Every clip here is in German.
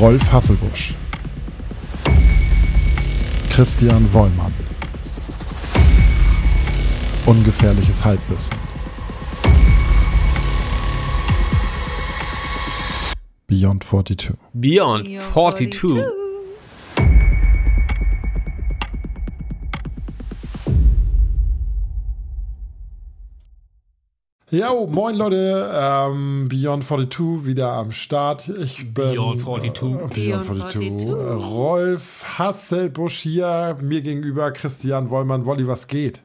Rolf Hasselbusch, Christian Wollmann, Ungefährliches Halbwissen, Beyond 42. Beyond, Beyond 42. Jo, moin Leute, ähm, Beyond 42 wieder am Start. Ich bin Beyond 42. Äh, Beyond Beyond 42. 42. Äh, Rolf Hasselbusch hier, mir gegenüber Christian Wollmann. Wolli, was geht?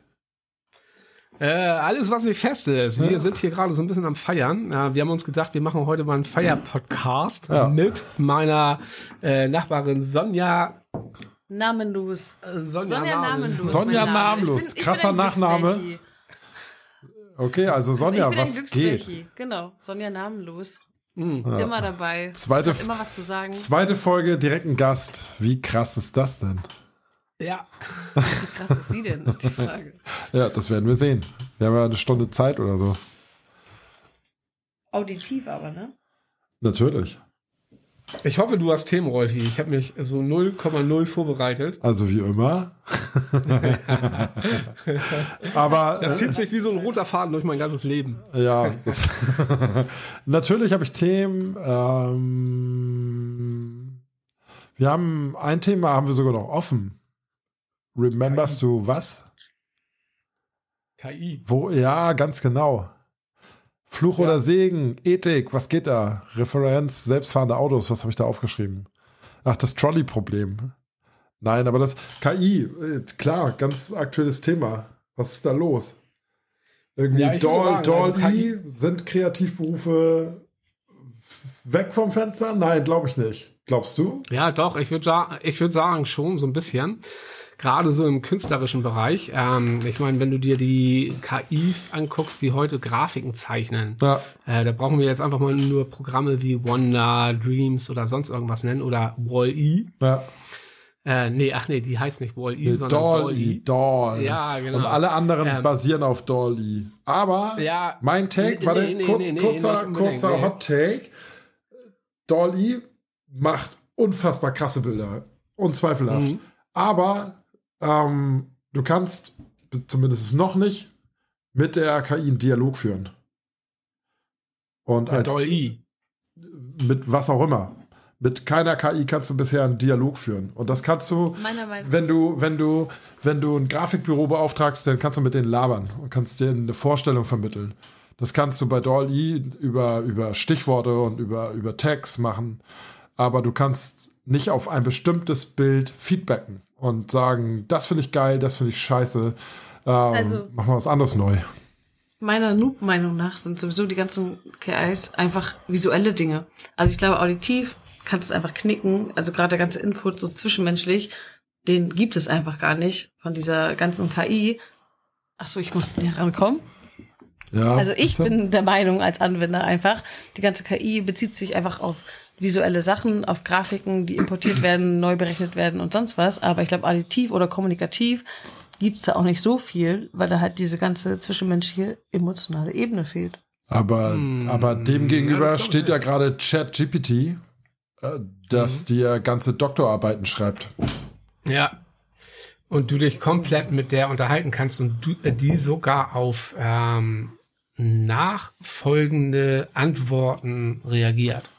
Äh, alles, was nicht fest ist. Wir sind hier gerade so ein bisschen am Feiern. Äh, wir haben uns gedacht, wir machen heute mal einen Feier-Podcast Ja. mit meiner äh, Nachbarin Sonja. Namenlos. Äh, Sonja, Sonja Namenlos. Sonja Name. Namenlos. Ich Krasser Nachname. Glücksbärchi. Okay, also Sonja, was geht? Genau, Sonja Namenlos. Immer dabei. Zweite, Hat immer was zu sagen. zweite Folge, direkt ein Gast. Wie krass ist das denn? Ja. Wie krass ist sie denn, ist die Frage. Ja, das werden wir sehen. Wir haben ja eine Stunde Zeit oder so. Auditiv aber, ne? Natürlich. Ich hoffe, du hast Themen, Rolfi. Ich habe mich so 0,0 vorbereitet. Also wie immer. Aber Das äh, zieht sich wie so ein roter Faden durch mein ganzes Leben. Ja, natürlich habe ich Themen. Ähm, wir haben ein Thema haben wir sogar noch offen. Rememberst du was? KI. Wo? Ja, ganz genau. Fluch Ja. oder Segen, Ethik, was geht da? Referenz, selbstfahrende Autos, was habe ich da aufgeschrieben? Ach, das Trolley-Problem. Nein, aber das KI, äh, klar, ganz aktuelles Thema. Was ist da los? Irgendwie Ja, Doll, Doll also I, sind Kreativberufe weg vom Fenster? Nein, glaube ich nicht. Glaubst du? Ja, doch, ich würde ich würd sagen, schon so ein bisschen. Gerade so im künstlerischen Bereich. Ähm, ich meine, wenn du dir die KIs anguckst, die heute Grafiken zeichnen, Ja, äh, da brauchen wir jetzt einfach mal nur Programme wie Wonder, Dreams oder sonst irgendwas nennen oder Wall-E. ja. Äh, nee, ach nee, die heißt nicht Wall-E, sondern Doll Wall-E. I, Doll. Ja, genau. Und alle anderen Ähm, basieren auf Doll I. Aber Ja, mein Take, nee, warte, nee, nee, kurz, nee, nee, kurzer, kurzer nee. Hot Take. Doll I macht unfassbar krasse Bilder. Unzweifelhaft. Mhm. Aber ähm, du kannst, zumindest noch nicht, mit der KI einen Dialog führen. Und Bei als, Doll-E. mit was auch immer. Mit keiner KI kannst du bisher einen Dialog führen. Und das kannst du, wenn du, wenn du, wenn du ein Grafikbüro beauftragst, dann kannst du mit denen labern und kannst denen eine Vorstellung vermitteln. Das kannst du bei DALL-E über, über Stichworte und über, über Tags machen. Aber du kannst nicht auf ein bestimmtes Bild feedbacken und sagen, das finde ich geil, das finde ich scheiße. Ähm, Also- machen wir was anderes neu. Meiner Noob-Meinung nach sind sowieso die ganzen KIs einfach visuelle Dinge. Also ich glaube, auditiv kannst du es einfach knicken. Also gerade der ganze Input so zwischenmenschlich, den gibt es einfach gar nicht von dieser ganzen KI. Ach so, ich muss näher rankommen. Ja, Also ich bitte? bin der Meinung als Anwender einfach, die ganze KI bezieht sich einfach auf visuelle Sachen, auf Grafiken, die importiert werden, neu berechnet werden und sonst was. Aber ich glaube, additiv oder kommunikativ gibt's da auch nicht so viel, weil da halt diese ganze zwischenmenschliche emotionale Ebene fehlt. Aber, Hm, aber dem ja, gegenüber ich steht ja gerade ChatGPT, äh, das Mhm. dir ganze Doktorarbeiten schreibt. Ja. Und du dich komplett mit der unterhalten kannst und du, äh, die sogar auf ähm, nachfolgende Antworten reagiert.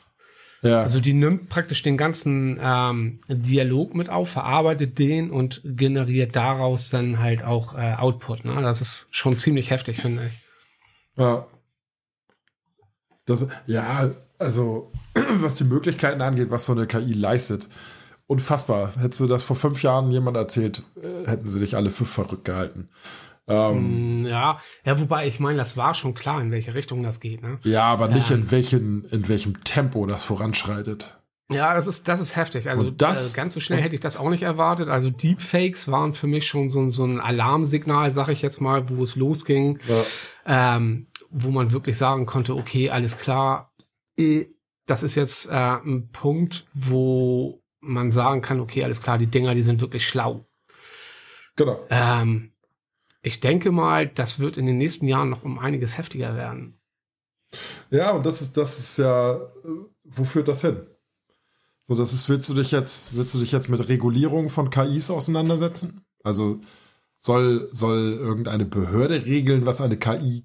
Ja, Also die nimmt praktisch den ganzen ähm, Dialog mit auf, verarbeitet den und generiert daraus dann halt auch äh, Output. Ne? Das ist schon ziemlich heftig, finde ich. ja. Das, ja, also was die Möglichkeiten angeht, was so eine KI leistet, unfassbar. Hättest du das vor fünf Jahren jemand erzählt, äh, hätten sie dich alle für verrückt gehalten. Ähm, Mm, Ja, ja, wobei ich meine, das war schon klar, in welche Richtung das geht. Ne? Ja, aber nicht Ähm. in, welchen, in welchem Tempo das voranschreitet. Ja, das ist, das ist heftig. Also das- äh, ganz so schnell hätte ich das auch nicht erwartet. Also Deepfakes waren für mich schon so, ein- so ein Alarmsignal, sag ich jetzt mal, wo es losging, Ja. ähm, wo man wirklich sagen konnte, okay, alles klar, das ist jetzt äh, ein Punkt, wo man sagen kann, okay, alles klar, die Dinger, die sind wirklich schlau. Genau. Ähm, ich denke mal, das wird in den nächsten Jahren noch um einiges heftiger werden. Ja, und das ist, das ist ja, äh, wo führt das hin? So, das ist, willst du dich jetzt, willst du dich jetzt mit Regulierung von KIs auseinandersetzen? Also soll, soll irgendeine Behörde regeln, was eine KI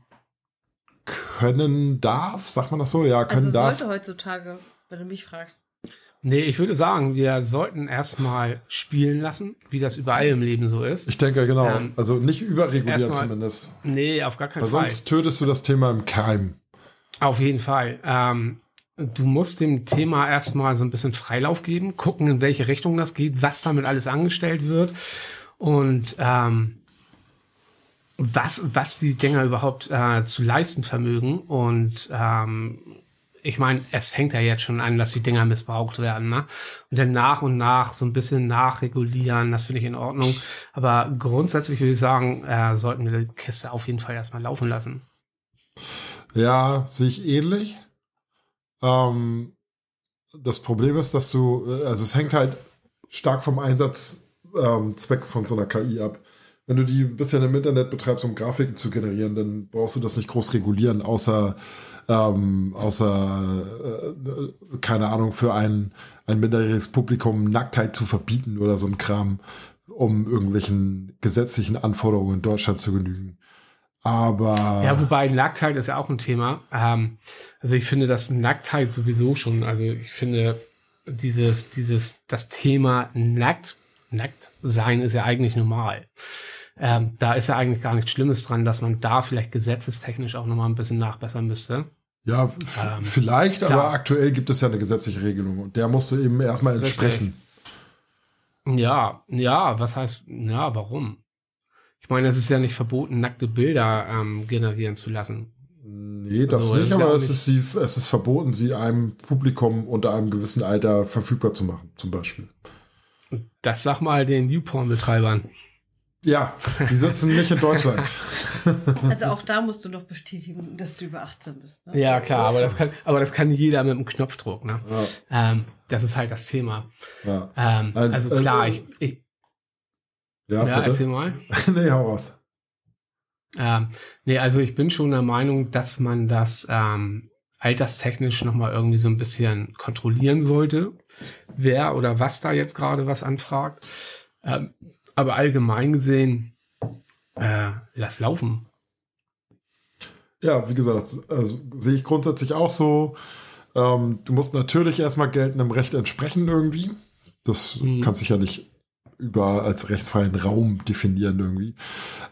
können darf? Sagt man das so? Ja, können also darf. sollte heutzutage, wenn du mich fragst. Nee, ich würde sagen, wir sollten erstmal spielen lassen, wie das überall im Leben so ist. Ich denke, genau. Ähm, also nicht überregulieren zumindest. Nee, auf gar keinen Weil Fall. sonst tötest du das Thema im Keim. Auf jeden Fall. Ähm, du musst dem Thema erstmal so ein bisschen Freilauf geben, gucken, in welche Richtung das geht, was damit alles angestellt wird und ähm, was, was die Dinger überhaupt äh, zu leisten vermögen. Und ähm, ich meine, es fängt ja jetzt schon an, dass die Dinger missbraucht werden. Ne? Und dann nach und nach so ein bisschen nachregulieren, das finde ich in Ordnung. Aber grundsätzlich würde ich sagen, äh, sollten wir die Kiste auf jeden Fall erstmal laufen lassen. Ja, sehe ich ähnlich. Ähm, das Problem ist, dass du, äh, also es hängt halt stark vom Einsatzzweck ähm, von so einer KI ab. Wenn du die ein bisschen im Internet betreibst, um Grafiken zu generieren, dann brauchst du das nicht groß regulieren, außer, ähm, außer äh, keine Ahnung, für ein, ein minderjähriges Publikum Nacktheit zu verbieten oder so ein Kram, um irgendwelchen gesetzlichen Anforderungen in Deutschland zu genügen. Aber Ja, wobei Nacktheit ist ja auch ein Thema. Ähm, also ich finde das Nacktheit sowieso schon. Also ich finde dieses, dieses, das Thema nackt, nackt sein ist ja eigentlich normal. Ähm, da ist ja eigentlich gar nichts Schlimmes dran, dass man da vielleicht gesetzestechnisch auch nochmal ein bisschen nachbessern müsste. Ja, Ähm, vielleicht, klar. aber aktuell gibt es ja eine gesetzliche Regelung und der musst du eben erstmal entsprechen. Ja, ja, was heißt, ja, warum? Ich meine, es ist ja nicht verboten, nackte Bilder ähm, generieren zu lassen. Nee, das Also, das nicht, ist ja aber es ist, sie, es ist verboten, sie einem Publikum unter einem gewissen Alter verfügbar zu machen, zum Beispiel. Das sag mal den Newporn-Betreibern. Ja, die sitzen nicht in Deutschland. Also auch da musst du noch bestätigen, dass du über 18 bist. Ne? Ja, klar, aber das kann, aber das kann jeder mit einem Knopfdruck, ne? Ja, Ähm, das ist halt das Thema. ja. Ähm, also äh, klar, ich, ich ja, ja, erzähl bitte. mal. nee, hau raus. Ähm, nee, also ich bin schon der Meinung, dass man das ähm, alterstechnisch nochmal irgendwie so ein bisschen kontrollieren sollte, wer oder was da jetzt gerade was anfragt. Ähm, aber allgemein gesehen, äh, lass laufen. Ja, wie gesagt, also sehe ich grundsätzlich auch so. Ähm, du musst natürlich erstmal geltendem Recht entsprechen irgendwie. Das Mhm. kann sich ja nicht über als rechtsfreien Raum definieren irgendwie.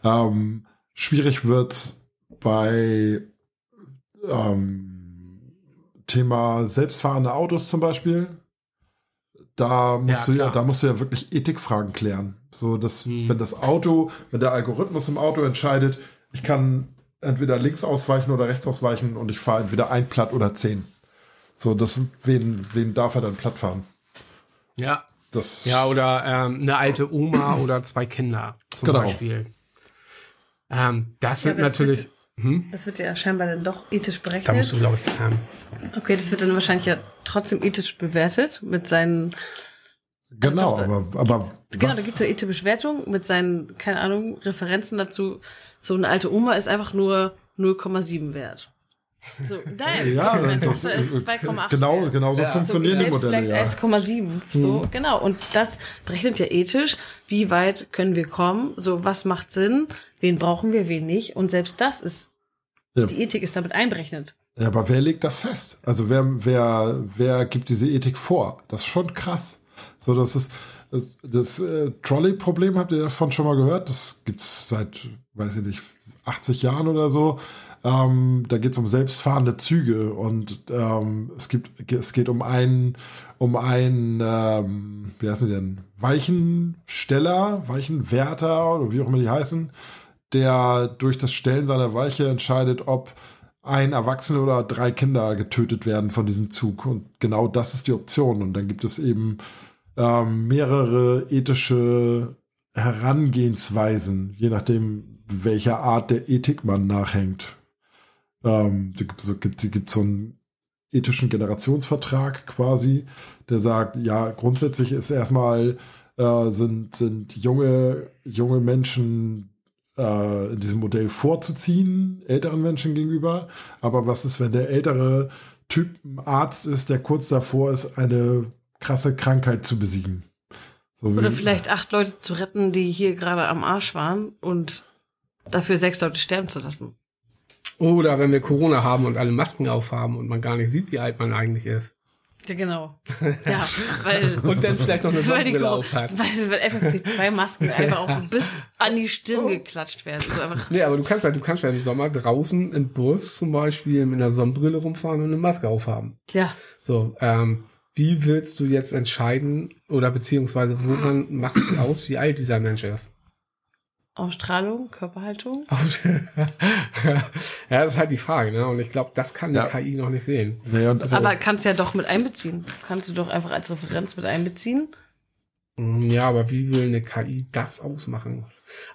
Ähm, schwierig wird bei ähm, Thema selbstfahrende Autos zum Beispiel. Da musst Ja, du ja, klar. da musst du ja wirklich Ethikfragen klären. So, dass, Mhm. wenn das Auto, wenn der Algorithmus im Auto entscheidet, ich kann entweder links ausweichen oder rechts ausweichen und ich fahre entweder ein Platt oder zehn. So, das, wen, wen darf er dann platt fahren? Ja, Das, ja oder ähm, eine alte Oma oder zwei Kinder zum Genau. Beispiel. Ähm, das Ja, wird das natürlich. wird- hm? Das wird ja scheinbar dann doch ethisch Da musst berechnet. du, glaube ich, ähm, Okay, das wird dann wahrscheinlich ja trotzdem ethisch bewertet mit seinen. Genau, aber, aber Genau, da was- gibt es ja ethische Bewertung mit seinen, keine Ahnung, Referenzen dazu. So eine alte Oma ist einfach nur 0,7 wert. So, nein, ja, das, Tochter ist 2,8 genau, wert. genau so Ja. funktionieren die selbst Modelle, vielleicht ja. 1,7. So, genau. Und das berechnet ja ethisch. Wie weit können wir kommen? So, was macht Sinn? Wen brauchen wir, wen nicht? Und selbst das ist, Ja. die Ethik ist damit einberechnet. Ja, aber wer legt das fest? Also wer, wer, wer gibt diese Ethik vor? Das ist schon krass. So, das ist das, das äh, Trolley-Problem, habt ihr davon schon mal gehört? Das gibt's seit, weiß ich nicht, 80 Jahren oder so. Ähm, da geht's um selbstfahrende Züge und ähm, es gibt, es geht um einen, um einen, ähm, wie heißen die denn? Weichensteller, Weichenwärter oder wie auch immer die heißen, der durch das Stellen seiner Weiche entscheidet, ob ein Erwachsener oder drei Kinder getötet werden von diesem Zug. Und genau das ist die Option. Und dann gibt es eben ähm, mehrere ethische Herangehensweisen, je nachdem, welcher Art der Ethik man nachhängt. Ähm, da gibt es so, gibt, gibt so einen ethischen Generationsvertrag quasi, der sagt, ja, grundsätzlich ist erstmal äh, sind, sind junge, junge Menschen äh, in diesem Modell vorzuziehen, älteren Menschen gegenüber. Aber was ist, wenn der ältere Typ ein Arzt ist, der kurz davor ist, eine krasse Krankheit zu besiegen. So Oder wie- vielleicht acht Leute zu retten, die hier gerade am Arsch waren und dafür sechs Leute sterben zu lassen. Oder wenn wir Corona haben und alle Masken aufhaben und man gar nicht sieht, wie alt man eigentlich ist. Ja, genau. Ja, weil, Und dann vielleicht noch eine Sonnenbrille aufhat. weil, weil FFP2-Masken einfach auch bis an die Stirn geklatscht werden. Einfach, Nee, aber du kannst halt, du kannst ja im Sommer draußen im Bus zum Beispiel mit einer Sonnenbrille rumfahren und eine Maske aufhaben. ja, So, ähm, wie willst du jetzt entscheiden oder beziehungsweise woran machst du aus, wie alt dieser Mensch ist? Ausstrahlung, Körperhaltung. ja, das ist halt die Frage, ne? Und ich glaube, das kann die Ja. KI noch nicht sehen. Nee, und, also, Aber kannst ja doch mit einbeziehen. Kannst du doch einfach als Referenz mit einbeziehen. Mm, Ja, aber wie will eine KI das ausmachen?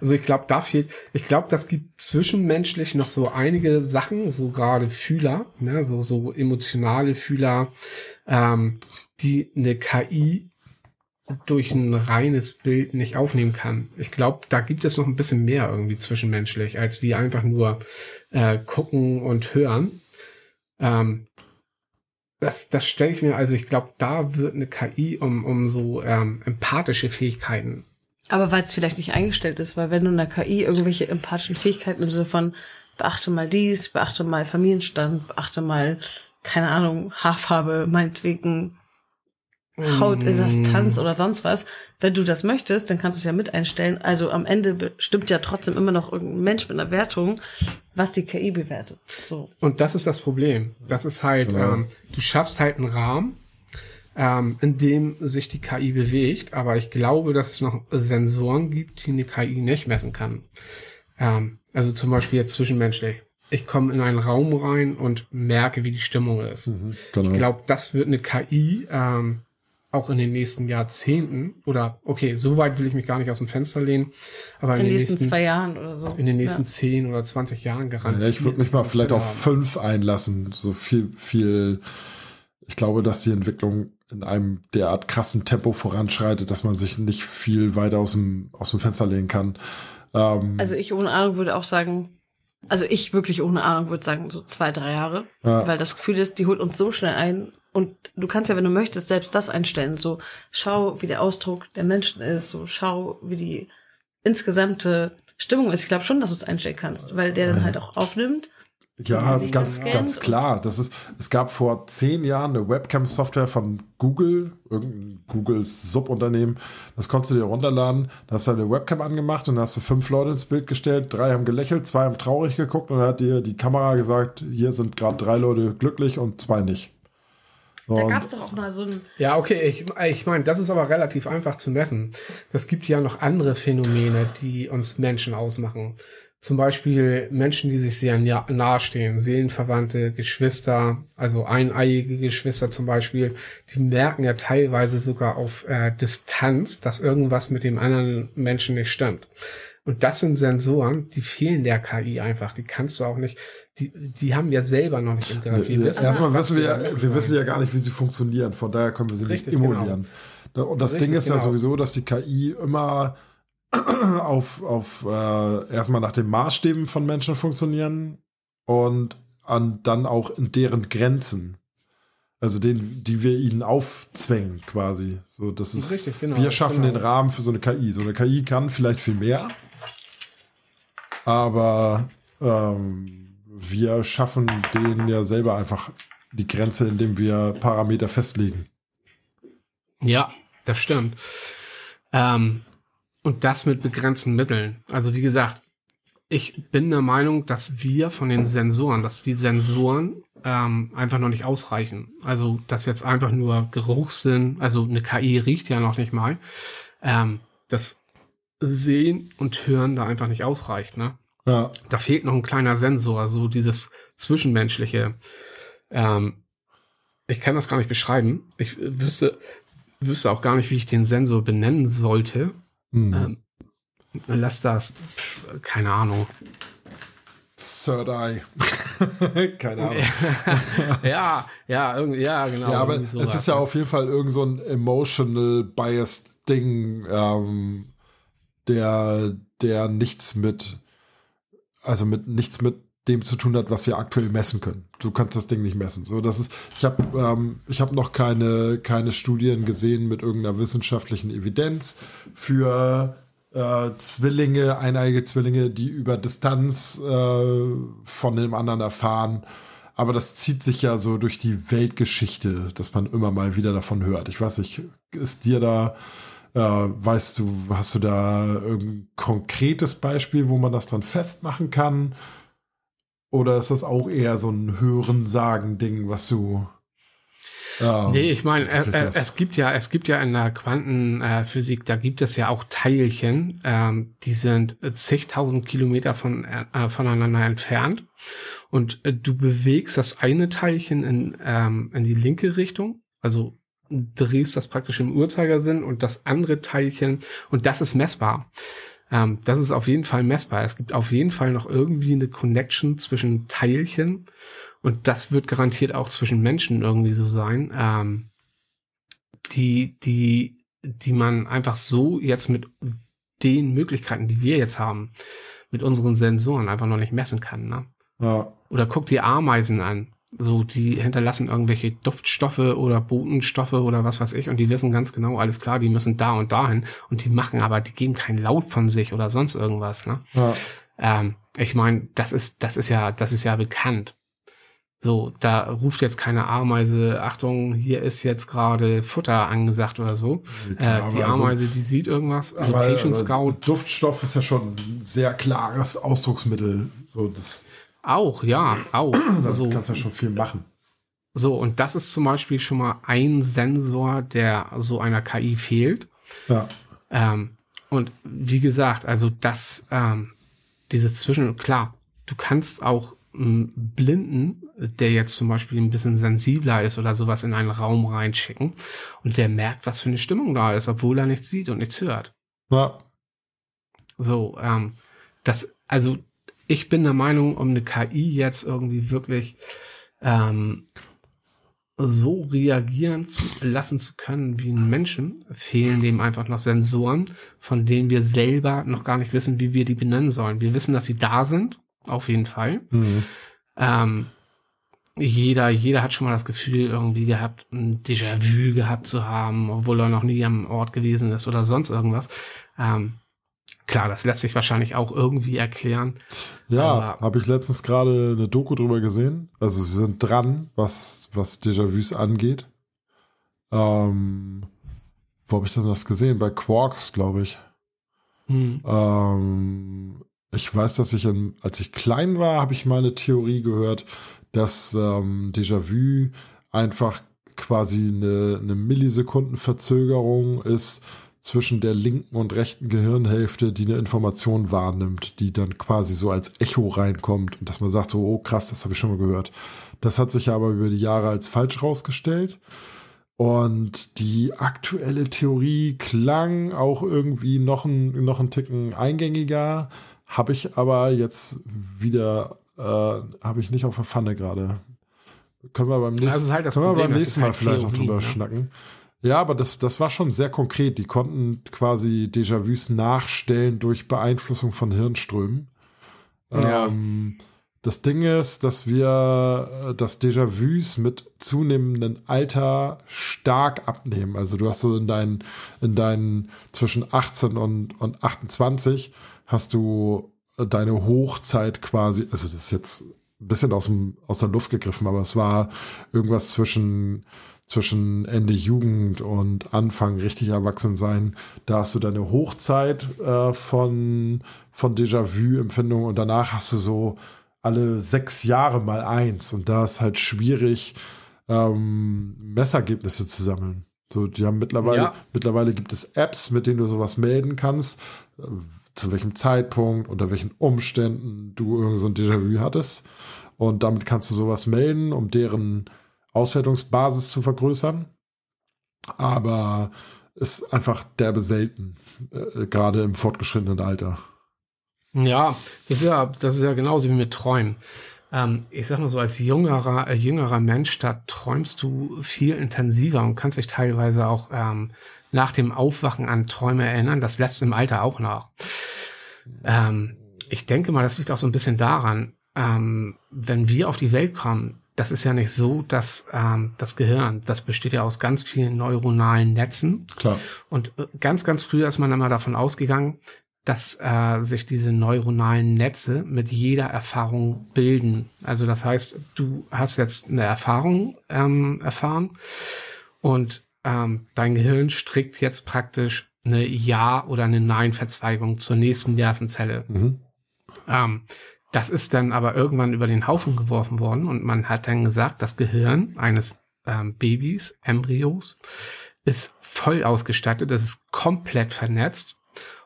Also ich glaube, da fehlt, ich glaube, das gibt zwischenmenschlich noch so einige Sachen, so gerade Fühler, ne, so, so emotionale Fühler, ähm, die eine KI durch ein reines Bild nicht aufnehmen kann. Ich glaube, da gibt es noch ein bisschen mehr irgendwie zwischenmenschlich, als wie einfach nur äh, gucken und hören. Ähm, das, das stelle ich mir, also ich glaube, da wird eine KI um, um so ähm, empathische Fähigkeiten. Aber weil es vielleicht nicht eingestellt ist, weil wenn du in der KI irgendwelche empathischen Fähigkeiten im Sinne von beachte mal dies, beachte mal Familienstand, beachte mal, keine Ahnung, Haarfarbe, meinetwegen Hautelastanz oder sonst was. Wenn du das möchtest, dann kannst du es ja mit einstellen. Also am Ende bestimmt ja trotzdem immer noch irgendein Mensch mit einer Wertung, was die KI bewertet. So. Und das ist das Problem. Das ist halt, Genau. ähm, du schaffst halt einen Rahmen, ähm, in dem sich die KI bewegt, aber ich glaube, dass es noch Sensoren gibt, die eine KI nicht messen kann. Ähm, also zum Beispiel jetzt zwischenmenschlich. Ich komme in einen Raum rein und merke, wie die Stimmung ist. Mhm, genau. Ich glaube, das wird eine KI ähm, auch in den nächsten Jahrzehnten oder okay, so weit will ich mich gar nicht aus dem Fenster lehnen, aber in, In den nächsten nächsten zwei Jahren oder so. in den nächsten Ja. 10 oder 20 Jahren garantiert. Ja, ich würde mich mal vielleicht auf fünf einlassen. So viel, viel. Ich glaube, dass die Entwicklung in einem derart krassen Tempo voranschreitet, dass man sich nicht viel weiter aus dem, aus dem Fenster lehnen kann. Ähm, Also ich ohne Ahnung würde auch sagen, also ich wirklich ohne Ahnung würde sagen, so zwei, drei Jahre. Ja. Weil das Gefühl ist, die holt uns so schnell ein. Und du kannst ja, wenn du möchtest, selbst das einstellen. So, schau, wie der Ausdruck der Menschen ist. So, schau, wie die insgesamte Stimmung ist. Ich glaube schon, dass du es einstellen kannst, weil der dann halt auch aufnimmt. Ja, ganz, ganz klar. Das ist, es gab vor zehn Jahren eine Webcam-Software von Google, irgendein Googles Subunternehmen. Das konntest du dir runterladen. Da hast du eine Webcam angemacht und da hast du fünf Leute ins Bild gestellt. Drei haben gelächelt, zwei haben traurig geguckt und dann hat dir die Kamera gesagt, hier sind gerade drei Leute glücklich und zwei nicht. So, Da und- gab es doch auch mal so ein, Ja, okay, ich, ich meine, das ist aber relativ einfach zu messen. Das gibt ja noch andere Phänomene, die uns Menschen ausmachen. Zum Beispiel Menschen, die sich sehr nah- nahestehen, Seelenverwandte, Geschwister, also eineiige Geschwister zum Beispiel, die merken ja teilweise sogar auf äh, Distanz, dass irgendwas mit dem anderen Menschen nicht stimmt. Und das sind Sensoren, die fehlen der KI einfach. Die kannst du auch nicht, die, die haben wir selber noch nicht im Griff. Wissen Erstmal wissen wir, ja- wir wissen ja gar nicht, wie sie funktionieren. Von daher können wir sie Richtig, nicht emulieren. Und das Richtig, Ding ist ja genau. sowieso, dass die KI immer auf, auf äh, erstmal nach den Maßstäben von Menschen funktionieren und an, dann auch in deren Grenzen. Also den, die wir ihnen aufzwängen, quasi. So, das ist, Richtig, genau, wir schaffen genau. den Rahmen für so eine KI. So eine KI kann vielleicht viel mehr, aber ähm, wir schaffen denen ja selber einfach die Grenze, indem wir Parameter festlegen. Ja, das stimmt. Ähm, und das mit begrenzten Mitteln. Also wie gesagt, ich bin der Meinung, dass wir von den Sensoren, dass die Sensoren ähm, einfach noch nicht ausreichen. Also dass jetzt einfach nur Geruchssinn, also eine KI riecht ja noch nicht mal, ähm, das Sehen und Hören da einfach nicht ausreicht. Ne? Ja. da fehlt noch ein kleiner Sensor, so dieses zwischenmenschliche. Ähm, ich kann das gar nicht beschreiben. Ich wüsste, wüsste auch gar nicht, wie ich den Sensor benennen sollte. Hm. Ähm, lass das, pff, keine Ahnung. Third Eye. Keine Ahnung. ja, ja, irgendwie, ja, genau. Ja, aber irgendwie es ist ja auf jeden Fall irgend so ein emotional biased Ding, ähm, der, der nichts mit, also mit nichts mit dem zu tun hat, was wir aktuell messen können. Du kannst das Ding nicht messen. So, das ist, ich habe ähm, habe noch keine keine Studien gesehen mit irgendeiner wissenschaftlichen Evidenz für äh, Zwillinge, eineige Zwillinge, die über Distanz äh, von dem anderen erfahren. Aber das zieht sich ja so durch die Weltgeschichte, dass man immer mal wieder davon hört. Ich weiß nicht, ist dir da, äh, weißt du, hast du da ein konkretes Beispiel, wo man das dran festmachen kann? Oder ist das auch eher so ein Hören-Sagen-Ding, was du. Ähm, nee, ich meine, äh, äh, es gibt ja, es gibt ja in der Quantenphysik, äh, da gibt es ja auch Teilchen, ähm, die sind zigtausend Kilometer von, äh, voneinander entfernt. Und äh, du bewegst das eine Teilchen in, ähm, in die linke Richtung, also drehst das praktisch im Uhrzeigersinn und das andere Teilchen, und das ist messbar. Ähm, das ist auf jeden Fall messbar. Es gibt auf jeden Fall noch irgendwie eine Connection zwischen Teilchen und das wird garantiert auch zwischen Menschen irgendwie so sein, ähm, die, die, die man einfach so jetzt mit den Möglichkeiten, die wir jetzt haben, mit unseren Sensoren einfach noch nicht messen kann. Ne? Ja. Oder guck dir Ameisen an. So, die hinterlassen irgendwelche Duftstoffe oder Botenstoffe oder was weiß ich und die wissen ganz genau, alles klar, die müssen da und dahin und die machen aber, die geben keinen Laut von sich oder sonst irgendwas. Ne? Ja. Ähm, ich meine, das ist, das ist ja, das ist ja bekannt. So, da ruft jetzt keine Ameise, Achtung, hier ist jetzt gerade Futter angesagt oder so. Klar, äh, die also Ameise, also, die sieht irgendwas. Also aber, Patient Scout. Duftstoff ist ja schon ein sehr klares Ausdrucksmittel. So, das auch, ja, auch. da also, kannst ja schon viel machen. So, und das ist zum Beispiel schon mal ein Sensor, der so einer KI fehlt. Ja. Ähm, und wie gesagt, also das, ähm, dieses Zwischen, klar, du kannst auch einen Blinden, der jetzt zum Beispiel ein bisschen sensibler ist oder sowas in einen Raum reinschicken und der merkt, was für eine Stimmung da ist, obwohl er nichts sieht und nichts hört. Ja. So, ähm, das, also ich bin der Meinung, um eine KI jetzt irgendwie wirklich ähm, so reagieren zu lassen zu können wie ein Menschen, fehlen dem einfach noch Sensoren, von denen wir selber noch gar nicht wissen, wie wir die benennen sollen. Wir wissen, dass sie da sind, auf jeden Fall. Mhm. Ähm, jeder, jeder hat schon mal das Gefühl irgendwie gehabt, ein Déjà-vu gehabt zu haben, obwohl er noch nie am Ort gewesen ist oder sonst irgendwas. Ähm, Klar, das lässt sich wahrscheinlich auch irgendwie erklären. Ja, habe ich letztens gerade eine Doku drüber gesehen. Also sie sind dran, was, was Déjà-vus angeht. Ähm, wo habe ich denn das gesehen? Bei Quarks, glaube ich. Hm. Ähm, ich weiß, dass ich, in, als ich klein war, habe ich mal eine Theorie gehört, dass ähm, Déjà-vu einfach quasi eine, eine Millisekundenverzögerung ist zwischen der linken und rechten Gehirnhälfte, die eine Information wahrnimmt, die dann quasi so als Echo reinkommt und dass man sagt so, oh krass, das habe ich schon mal gehört. Das hat sich aber über die Jahre als falsch rausgestellt. Und die aktuelle Theorie klang auch irgendwie noch ein, noch ein Ticken eingängiger, habe ich aber jetzt wieder, äh, habe ich nicht auf der Pfanne gerade. Können wir beim nächsten, halt können wir beim nächsten Mal halt vielleicht Theorie, noch drüber ne? schnacken. Ja, aber das, das war schon sehr konkret. Die konnten quasi Déjà-vus nachstellen durch Beeinflussung von Hirnströmen. Ja. Ähm, das Ding ist, dass wir das Déjà-vus mit zunehmendem Alter stark abnehmen. Also du hast so in deinen, in deinen zwischen 18 und, und 28 hast du deine Hochzeit quasi, also das ist jetzt ein bisschen aus, dem, aus der Luft gegriffen, aber es war irgendwas zwischen zwischen Ende Jugend und Anfang richtig erwachsen sein, da hast du deine Hochzeit äh, von, von Déjà-vu-Empfindung und danach hast du so alle sechs Jahre mal eins und da ist halt schwierig, ähm, Messergebnisse zu sammeln. So, die haben mittlerweile, ja. mittlerweile gibt es Apps, mit denen du sowas melden kannst, zu welchem Zeitpunkt, unter welchen Umständen du irgend so ein Déjà-vu hattest. Und damit kannst du sowas melden, um deren Auswertungsbasis zu vergrößern. Aber ist einfach derbe selten, äh, gerade im fortgeschrittenen Alter. Ja, das ist ja, das ist ja genauso wie mit Träumen. Ähm, ich sag mal so, als jüngerer, äh, jüngerer Mensch, da träumst du viel intensiver und kannst dich teilweise auch ähm, nach dem Aufwachen an Träume erinnern. Das lässt im Alter auch nach. Ähm, ich denke mal, das liegt auch so ein bisschen daran, ähm, wenn wir auf die Welt kommen, das ist ja nicht so, dass ähm, das Gehirn, das besteht ja aus ganz vielen neuronalen Netzen. Klar. Und äh, ganz, ganz früh ist man immer davon ausgegangen, dass äh, sich diese neuronalen Netze mit jeder Erfahrung bilden. Also das heißt, du hast jetzt eine Erfahrung ähm, erfahren und ähm, dein Gehirn strickt jetzt praktisch eine Ja- oder eine Nein-Verzweigung zur nächsten Nervenzelle. Mhm. Ähm, das ist dann aber irgendwann über den Haufen geworfen worden und man hat dann gesagt, das Gehirn eines ähm, Babys, Embryos, ist voll ausgestattet, es ist komplett vernetzt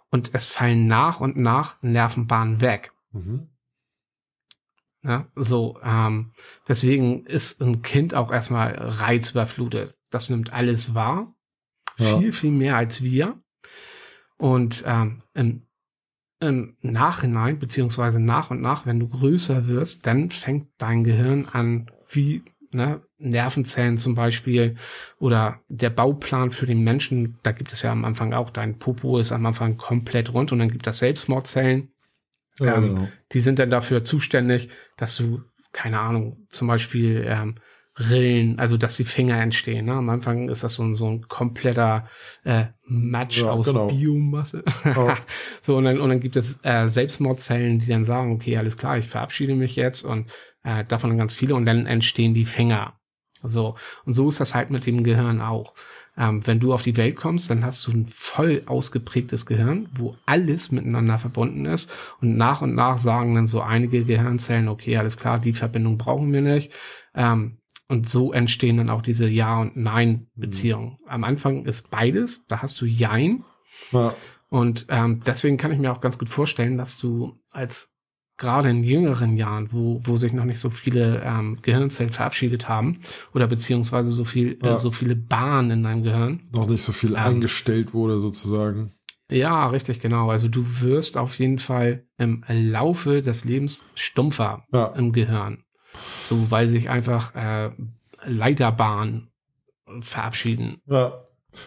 und es fallen nach und nach Nervenbahnen weg. Mhm. Ja, so, ähm, deswegen ist ein Kind auch erstmal reizüberflutet. Das nimmt alles wahr. Ja. Viel, viel mehr als wir. Und ähm, im, im Nachhinein, beziehungsweise nach und nach, wenn du größer wirst, dann fängt dein Gehirn an, wie ne, Nervenzellen zum Beispiel oder der Bauplan für den Menschen, da gibt es ja am Anfang auch, dein Popo ist am Anfang komplett rund und dann gibt es Selbstmordzellen. Ja, Ähm, genau. Die sind dann dafür zuständig, dass du, keine Ahnung, zum Beispiel ähm, Rillen, also dass die Finger entstehen. Ne? Am Anfang ist das so ein, so ein kompletter äh, Match Ja, aus genau. Biomasse. Ja. so, und dann, und dann gibt es äh, Selbstmordzellen, die dann sagen, okay, alles klar, ich verabschiede mich jetzt und äh, davon ganz viele und dann entstehen die Finger. So, und so ist das halt mit dem Gehirn auch. Ähm, wenn du auf die Welt kommst, dann hast du ein voll ausgeprägtes Gehirn, wo alles miteinander verbunden ist. Und nach und nach sagen dann so einige Gehirnzellen, okay, alles klar, die Verbindung brauchen wir nicht. Ähm, und so entstehen dann auch diese Ja- und Nein-Beziehungen. Am Anfang ist beides, da hast du Jein. Ja. Und ähm, deswegen kann ich mir auch ganz gut vorstellen, dass du als gerade in jüngeren Jahren, wo, wo sich noch nicht so viele ähm, Gehirnzellen verabschiedet haben oder beziehungsweise so viel, Ja. äh, so viele Bahnen in deinem Gehirn. Noch nicht so viel Ähm. eingestellt wurde, sozusagen. Ja, richtig, genau. Also du wirst auf jeden Fall im Laufe des Lebens stumpfer Ja. im Gehirn. So, weil sich einfach äh, Leiterbahnen verabschieden. Ja.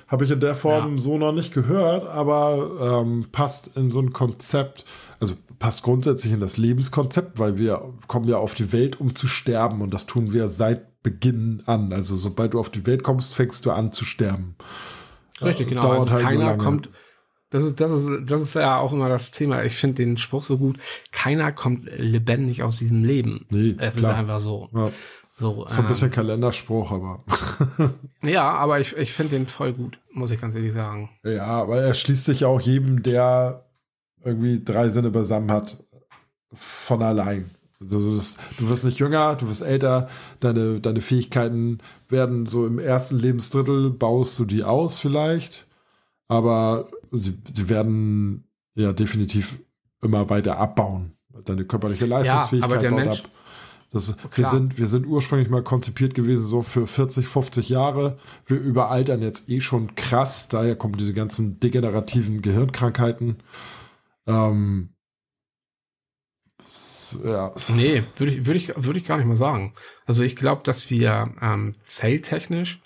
Habe ich in der Form so noch nicht gehört, aber ähm, passt in so ein Konzept, also passt grundsätzlich in das Lebenskonzept, weil wir kommen ja auf die Welt, um zu sterben und das tun wir seit Beginn an. Also sobald du auf die Welt kommst, fängst du an zu sterben. Richtig, Äh, genau. Dauert also halt keiner lange. kommt. Das ist, das, ist, das ist ja auch immer das Thema. Ich finde den Spruch so gut. Keiner kommt lebendig aus diesem Leben. Nee, es klar. ist einfach so. Ja. So, So ein ähm, bisschen Kalenderspruch, aber Ja, aber ich, ich finde den voll gut, muss ich ganz ehrlich sagen. ja, aber er schließt sich auch jedem, der irgendwie drei Sinne beisammen hat, von allein. Also so das, du wirst nicht jünger, du wirst älter, deine, deine Fähigkeiten werden so im ersten Lebensdrittel, baust du die aus vielleicht, aber sie, sie werden ja definitiv immer weiter abbauen. Deine körperliche Leistungsfähigkeit der baut Mensch- ab. Das, wir, Klar. sind, wir sind ursprünglich mal konzipiert gewesen, so für 40, 50 Jahre. Wir überaltern jetzt eh schon krass. Daher kommen diese ganzen degenerativen Gehirnkrankheiten. Ähm, ja, Nee, würde ich, würde ich, würde ich gar nicht mal sagen. Also ich glaube, dass wir ähm, zelltechnisch,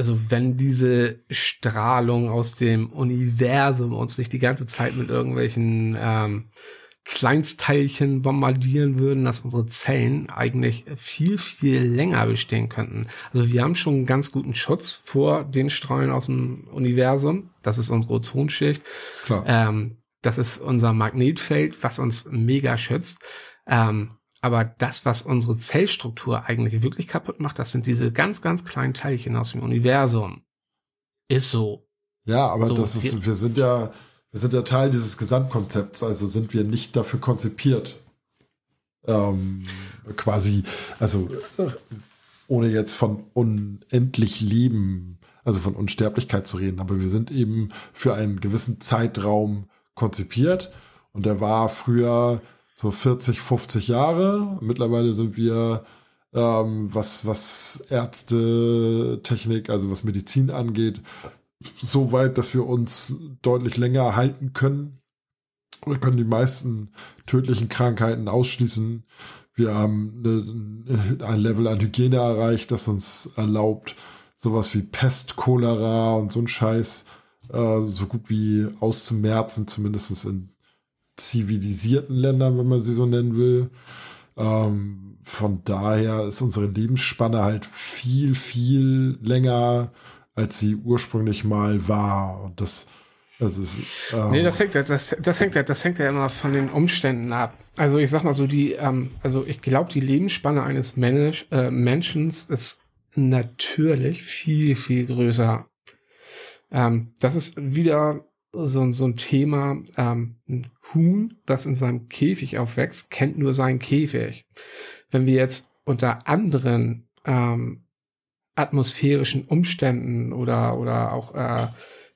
also wenn diese Strahlung aus dem Universum uns nicht die ganze Zeit mit irgendwelchen ähm, Kleinstteilchen bombardieren würden, dass unsere Zellen eigentlich viel, viel länger bestehen könnten. Also wir haben schon einen ganz guten Schutz vor den Strahlen aus dem Universum. Das ist unsere Ozonschicht. klar. Ähm, das ist unser Magnetfeld, was uns mega schützt. Ähm, aber das, was unsere Zellstruktur eigentlich wirklich kaputt macht, das sind diese ganz, ganz kleinen Teilchen aus dem Universum. Ist so. Ja, aber So, das ist, wir- sind ja, wir sind ja Teil dieses Gesamtkonzepts, also sind wir nicht dafür konzipiert. Ähm, quasi, also ohne jetzt von unendlich Leben, also von Unsterblichkeit zu reden, aber wir sind eben für einen gewissen Zeitraum konzipiert und der war früher so 40, 50 Jahre. Mittlerweile sind wir ähm, was, was Ärzte, Technik, also was Medizin angeht, so weit, dass wir uns deutlich länger halten können. Wir können die meisten tödlichen Krankheiten ausschließen. Wir haben eine, ein Level an Hygiene erreicht, das uns erlaubt, sowas wie Pest, Cholera und so ein Scheiß äh, so gut wie auszumerzen, zumindest in zivilisierten Ländern, wenn man sie so nennen will. Ähm, von daher ist unsere Lebensspanne halt viel, viel länger, als sie ursprünglich mal war. Und das, das ist. Ähm nee, das hängt, ja, das, das hängt das hängt ja immer von den Umständen ab. Also ich sag mal so, die, ähm, also ich glaube, die Lebensspanne eines Mensch, äh, Menschen ist natürlich viel, viel größer. Ähm, das ist wieder so, so ein Thema, ähm, ein Huhn, das in seinem Käfig aufwächst, kennt nur seinen Käfig. Wenn wir jetzt unter anderen ähm, atmosphärischen Umständen oder, oder auch äh,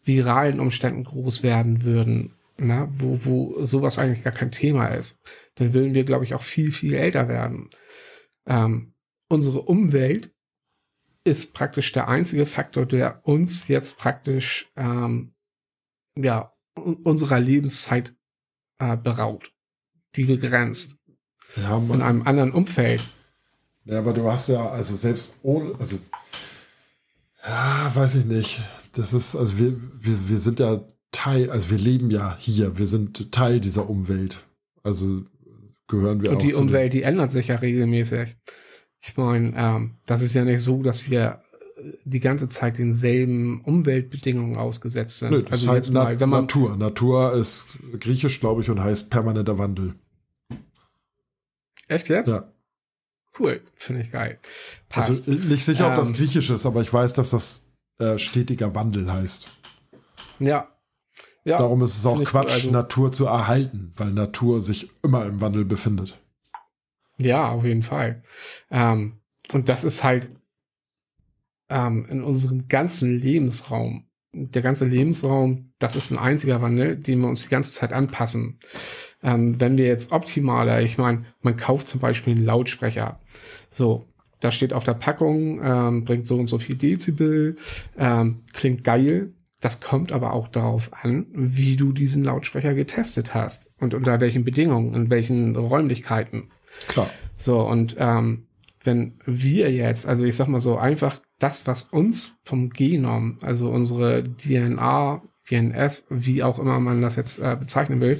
viralen Umständen groß werden würden, na, wo, wo sowas eigentlich gar kein Thema ist, dann würden wir, glaube ich, auch viel, viel älter werden. Ähm, unsere Umwelt ist praktisch der einzige Faktor, der uns jetzt praktisch ähm, ja, unserer Lebenszeit äh, beraubt, die begrenzt. Ja, in einem anderen Umfeld. Ja, aber du hast ja, also selbst ohne, also, ja, weiß ich nicht. Das ist, also wir, wir, wir sind ja Teil, also wir leben ja hier, wir sind Teil dieser Umwelt. Also gehören wir Und auch. Und die Umwelt, die ändert sich ja regelmäßig. Ich meine, ähm, das ist ja nicht so, dass wir die ganze Zeit denselben Umweltbedingungen ausgesetzt sind. Nö, das also ist halt mal, man Natur. Natur ist griechisch, glaube ich, und heißt permanenter Wandel. Echt jetzt? Ja. Cool, finde ich geil. Also, Passt. Also nicht sicher, ob das ähm, griechisch ist, aber ich weiß, dass das äh, stetiger Wandel heißt. Ja. ja Darum ist es auch Quatsch, also, Natur zu erhalten, weil Natur sich immer im Wandel befindet. Ja, auf jeden Fall. Ähm, und das ist halt ähm, in unserem ganzen Lebensraum. Der ganze Lebensraum, das ist ein einziger Wandel, den wir uns die ganze Zeit anpassen. Ähm, wenn wir jetzt optimaler, ich meine, man kauft zum Beispiel einen Lautsprecher. So, da steht auf der Packung, ähm, bringt so und so viel Dezibel, ähm, klingt geil. Das kommt aber auch darauf an, wie du diesen Lautsprecher getestet hast und unter welchen Bedingungen, in welchen Räumlichkeiten. Klar. So, und ähm, wenn wir jetzt, also ich sag mal so, einfach das, was uns vom Genom, also unsere DNA, DNS, wie auch immer man das jetzt äh, bezeichnen will,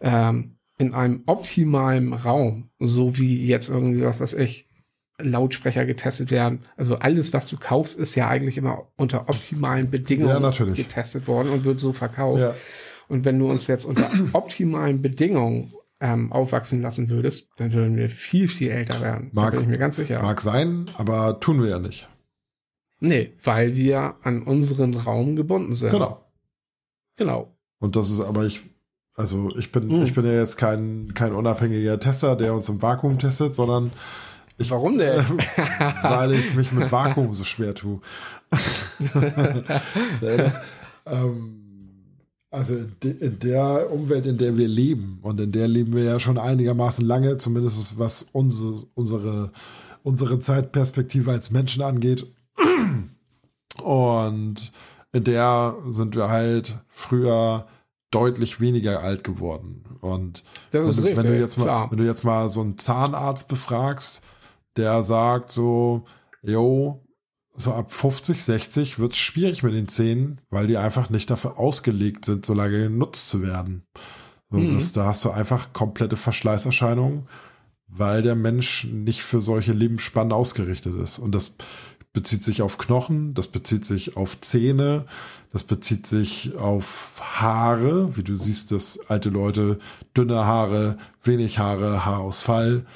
ähm, in einem optimalen Raum, so wie jetzt irgendwie was, was ich, Lautsprecher getestet werden. Also alles, was du kaufst, ist ja eigentlich immer unter optimalen Bedingungen ja, getestet worden und wird so verkauft. Ja. Und wenn du uns jetzt unter optimalen Bedingungen ähm, aufwachsen lassen würdest, dann würden wir viel, viel älter werden. Mag, da bin ich mir ganz sicher. Mag sein, aber tun wir ja nicht. Nee, weil wir an unseren Raum gebunden sind. Genau. Genau. Und das ist aber ich, also ich bin, hm. ich bin ja jetzt kein, kein unabhängiger Tester, der uns im Vakuum testet, sondern ich, Warum denn? weil ich mich mit Vakuum so schwer tue. das, ähm, also in, de, in, der Umwelt, in der wir leben, und in der leben wir ja schon einigermaßen lange, zumindest was unsere, unsere, unsere Zeitperspektive als Menschen angeht, und in der sind wir halt früher deutlich weniger alt geworden. Und wenn, richtig, wenn, du jetzt mal, klar. wenn du jetzt mal so einen Zahnarzt befragst, der sagt so, jo, so ab 50, 60 wird es schwierig mit den Zähnen, weil die einfach nicht dafür ausgelegt sind, so lange genutzt zu werden. So, mhm. das, da hast du einfach komplette Verschleißerscheinungen, weil der Mensch nicht für solche Lebensspannen ausgerichtet ist. Und das bezieht sich auf Knochen, das bezieht sich auf Zähne, das bezieht sich auf Haare, wie du siehst, dass alte Leute dünne Haare, wenig Haare, Haarausfall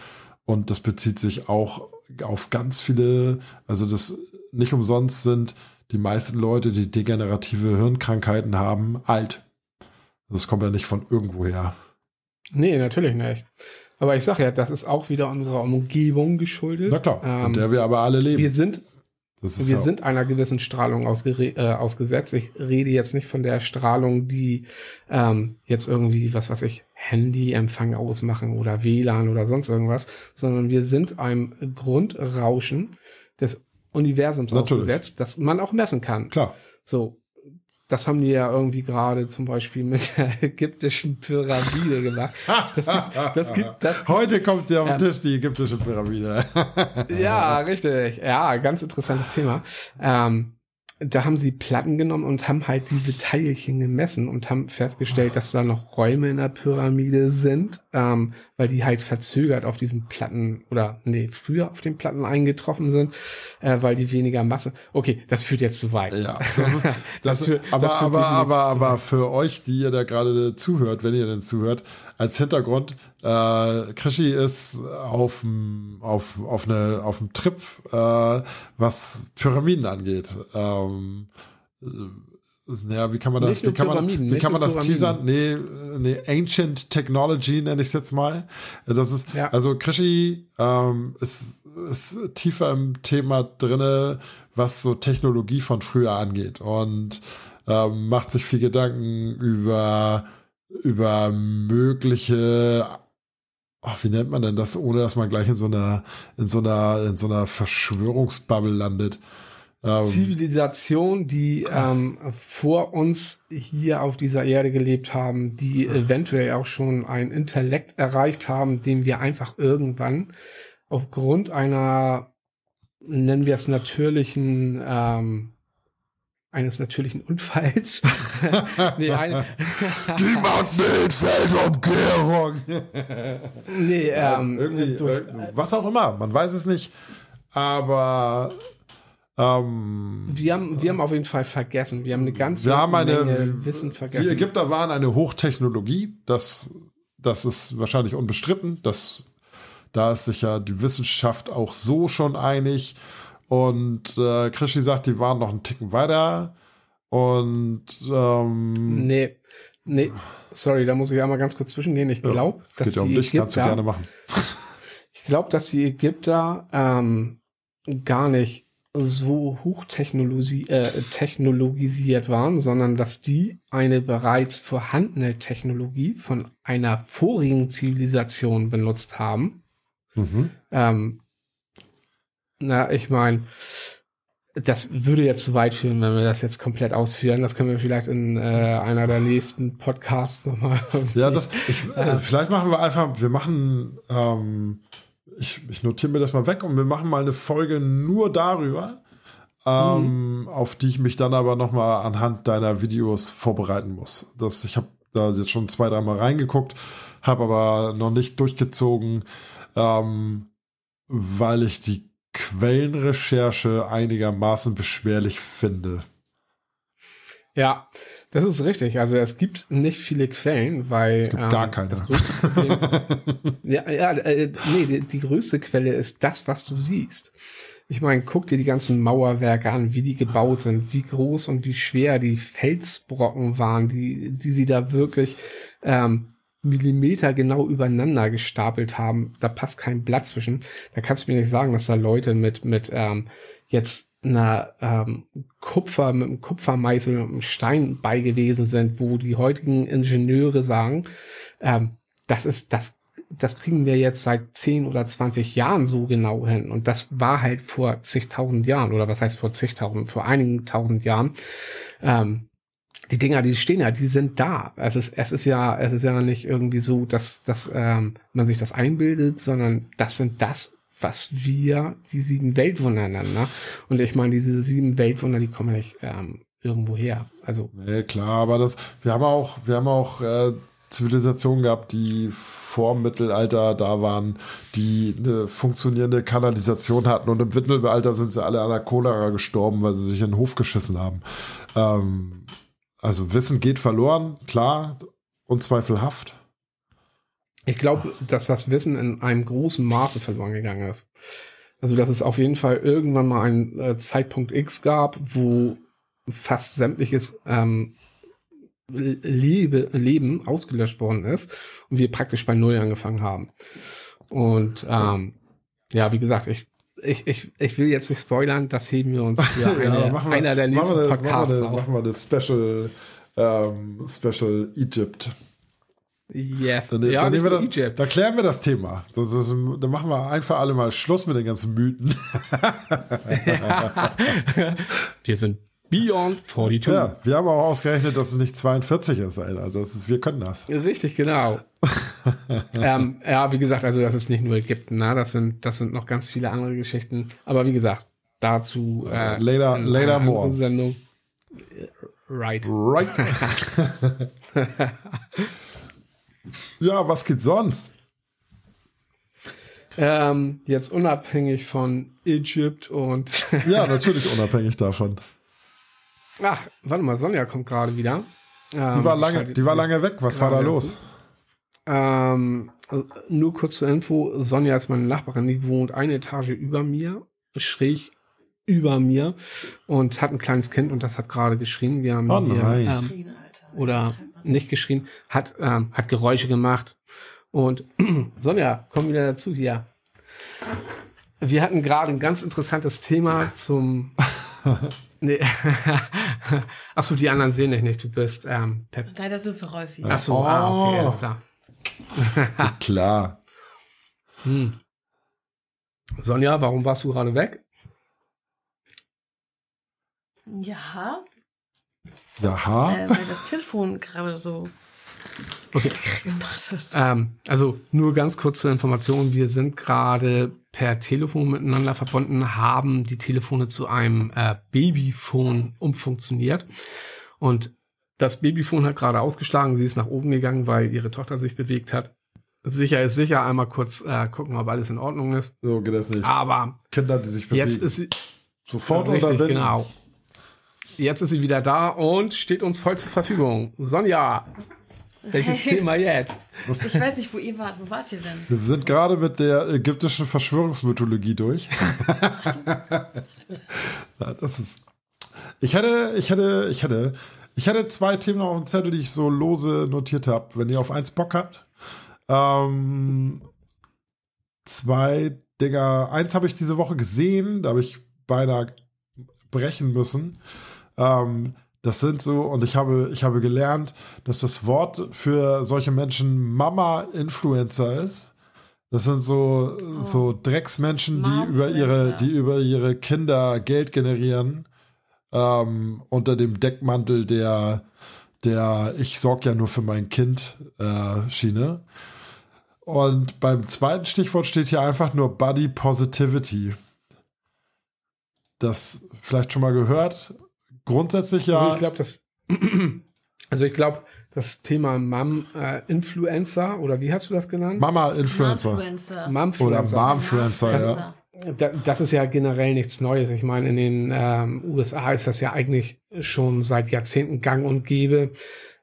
und das bezieht sich auch auf ganz viele, also das nicht umsonst sind die meisten Leute, die degenerative Hirnkrankheiten haben, alt. Das kommt ja nicht von irgendwoher. Nee, natürlich nicht. Aber ich sage ja, das ist auch wieder unserer Umgebung geschuldet. Na klar, ähm, in der wir aber alle leben. Wir sind wir sind einer gewissen Strahlung äh, ausgesetzt. Ich rede jetzt nicht von der Strahlung, die ähm, jetzt irgendwie, was weiß ich, Handyempfang ausmachen oder WLAN oder sonst irgendwas, sondern wir sind einem Grundrauschen des Universums Natürlich. ausgesetzt, das man auch messen kann. Klar. So, das haben die ja irgendwie gerade zum Beispiel mit der ägyptischen Pyramide gemacht. Das gibt, das gibt, das Heute kommt sie auf den Tisch, die ägyptische Pyramide. ja, richtig. Ja, ganz interessantes Thema. Ähm, da haben sie Platten genommen und haben halt diese Teilchen gemessen und haben festgestellt, dass da noch Räume in der Pyramide sind, ähm, weil die halt verzögert auf diesen Platten oder nee, früher auf den Platten eingetroffen sind, äh, weil die weniger Masse. Okay, das führt jetzt zu weit. Ja, das ist, das, das führt, aber, das aber, aber, aber für euch, die ihr da gerade zuhört, wenn ihr denn zuhört, als Hintergrund, äh, Krischi ist auf auf, auf eine, auf Trip, äh, was Pyramiden angeht. Ähm, äh, ja, wie kann man das, wie kann man, wie kann man das teasern? Nee, nee, Ancient Technology nenne ich es jetzt mal. Das ist, ja. also Krischi ähm, ist, ist tiefer im Thema drinne, was so Technologie von früher angeht und ähm, macht sich viel Gedanken über über mögliche ach, wie nennt man denn das, ohne dass man gleich in so einer, in so einer, in so einer Verschwörungsbubble landet. Ähm, Zivilisation, die ähm, vor uns hier auf dieser Erde gelebt haben, die eventuell auch schon ein Intellekt erreicht haben, den wir einfach irgendwann aufgrund einer, nennen wir es natürlichen ähm, eines natürlichen Unfalls. nee, eine Die Magnetfeldumkehrung. nee, ähm, irgendwie, durch, was auch immer, man weiß es nicht. Aber ähm, wir, haben, wir haben auf jeden Fall vergessen. Wir haben eine ganze wir haben eine, Menge Wissen vergessen. Die Ägypter waren eine Hochtechnologie. Das, das ist wahrscheinlich unbestritten. Das, da ist sich ja die Wissenschaft auch so schon einig. Und äh, Krischi sagt, die waren noch einen Ticken weiter. Und ähm, nee, nee, sorry, da muss ich einmal ganz kurz zwischengehen. Ich glaube, ja, dass ja um die dich, Ägypter, gerne machen. ich glaube, dass die Ägypter ähm, gar nicht so hochtechnologi äh, technologisiert waren, sondern dass die eine bereits vorhandene Technologie von einer vorigen Zivilisation benutzt haben. Mhm. Ähm, na, ich meine, das würde jetzt zu weit führen, wenn wir das jetzt komplett ausführen. Das können wir vielleicht in äh, einer der nächsten Podcasts nochmal. Ja, das, ich, äh, vielleicht machen wir einfach, wir machen, ähm, ich, ich notiere mir das mal weg und wir machen mal eine Folge nur darüber, ähm, mhm. auf die ich mich dann aber nochmal anhand deiner Videos vorbereiten muss. Das, ich habe da jetzt schon zwei, dreimal reingeguckt, habe aber noch nicht durchgezogen, ähm, weil ich die Quellenrecherche einigermaßen beschwerlich finde. Ja, das ist richtig. Also es gibt nicht viele Quellen, weil es gibt ähm, gar keine. Problem, ja, ja, äh, nee, die, die größte Quelle ist das, was du siehst. Ich meine, guck dir die ganzen Mauerwerke an, wie die gebaut sind, wie groß und wie schwer die Felsbrocken waren, die, die sie da wirklich ähm, Millimeter genau übereinander gestapelt haben. Da passt kein Blatt zwischen. Da kannst du mir nicht sagen, dass da Leute mit, mit ähm, jetzt einer ähm, Kupfer, mit einem Kupfermeißel und einem Stein bei gewesen sind, wo die heutigen Ingenieure sagen, ähm, das ist, das, das kriegen wir jetzt seit 10 oder 20 Jahren so genau hin. Und das war halt vor zigtausend Jahren, oder was heißt vor zigtausend, vor einigen tausend Jahren. Ähm, die Dinger, die stehen ja, die sind da. Es ist, es ist ja, es ist ja nicht irgendwie so, dass, dass ähm, man sich das einbildet, sondern das sind das, was wir, die sieben Weltwunder nennen. Ne? Und ich meine, diese sieben Weltwunder, die kommen ja nicht ähm, irgendwo her. Also. Nee, klar, aber das, wir haben auch, wir haben auch äh, Zivilisationen gehabt, die vor Mittelalter da waren, die eine funktionierende Kanalisation hatten und im Mittelalter sind sie alle an der Cholera gestorben, weil sie sich in den Hof geschissen haben. Ähm, also Wissen geht verloren, klar, unzweifelhaft. Ich glaube, dass das Wissen in einem großen Maße verloren gegangen ist. Also, dass es auf jeden Fall irgendwann mal einen äh, Zeitpunkt X gab, wo fast sämtliches ähm, Lebe, Leben ausgelöscht worden ist und wir praktisch bei Null angefangen haben. Und ähm, ja, wie gesagt, ich ich, ich, ich will jetzt nicht spoilern, das heben wir uns für eine, ja, wir, einer der nächsten machen Podcasts machen wir, machen wir eine Special, ähm, Special Egypt. Yes. Dann, ja, dann nehmen wir das, Egypt. da klären wir das Thema. Das, das, dann machen wir einfach alle mal Schluss mit den ganzen Mythen. wir sind Beyond 42. Ja, wir haben auch ausgerechnet, dass es nicht 42 ist, Alter. Das ist, wir können das. Richtig, genau. ähm, ja, wie gesagt, also das ist nicht nur Ägypten, ne? das sind, das sind noch ganz viele andere Geschichten. Aber wie gesagt, dazu äh, later, in later more. Sendung. Right. Right. ja, was geht sonst? Ähm, jetzt unabhängig von Egypt und. ja, natürlich unabhängig davon. Ach, warte mal, Sonja kommt gerade wieder. Ähm, die war lange, die war lange weg. Was war da los? Ähm, nur kurz zur Info: Sonja ist meine Nachbarin, die wohnt eine Etage über mir, schräg über mir und hat ein kleines Kind und das hat gerade geschrien. Wir haben oh hier, ähm, oder nicht geschrien, hat, ähm, hat Geräusche gemacht. Und Sonja, komm wieder dazu hier. Wir hatten gerade ein ganz interessantes Thema zum. nee. Achso, die anderen sehen dich nicht. Du bist ähm, Pep. Nein, das ist nur für Rolfi. Achso, oh. ah, okay, alles klar. klar. Hm. Sonja, warum warst du gerade weg? Ja. Jaha. Äh, weil das Telefon gerade so okay. Ähm, also nur ganz kurz zur Information. Wir sind gerade per Telefon miteinander verbunden, haben die Telefone zu einem äh, Babyphone umfunktioniert. Und das Babyphone hat gerade ausgeschlagen. Sie ist nach oben gegangen, weil ihre Tochter sich bewegt hat. Sicher ist sicher. Einmal kurz äh, gucken, ob alles in Ordnung ist. So geht das nicht. Aber Kinder, die sich bewegen. jetzt ist sie sofort richtig, unterbinden. Genau. Jetzt ist sie wieder da und steht uns voll zur Verfügung. Sonja, welches hey. Thema jetzt? Ich weiß nicht, wo ihr wart. Wo wart ihr denn? Wir sind gerade mit der ägyptischen Verschwörungsmythologie durch. das ist. Ich hätte, ich hätte, ich hätte, ich hätte zwei Themen auf dem Zettel, die ich so lose notiert habe. Wenn ihr auf eins Bock habt. Ähm, zwei Dinger. Eins habe ich diese Woche gesehen, da habe ich beinahe brechen müssen. Ähm, das sind so, und ich habe, ich habe gelernt, dass das Wort für solche Menschen Mama-Influencer ist. Das sind so, oh. so Drecksmenschen, die über ihre, die über ihre Kinder Geld generieren. Ähm, unter dem Deckmantel der, der Ich sorg ja nur für mein Kind äh, Schiene. Und beim zweiten Stichwort steht hier einfach nur Body Positivity. Das vielleicht schon mal gehört. Grundsätzlich ja. Also ich glaube, das. Also ich glaube, das Thema Mom-Influencer äh, oder wie hast du das genannt? Mama-Influencer. Oder Mom-Influencer, ja. Das ist ja generell nichts Neues. Ich meine, in den ähm, USA ist das ja eigentlich schon seit Jahrzehnten gang und gäbe,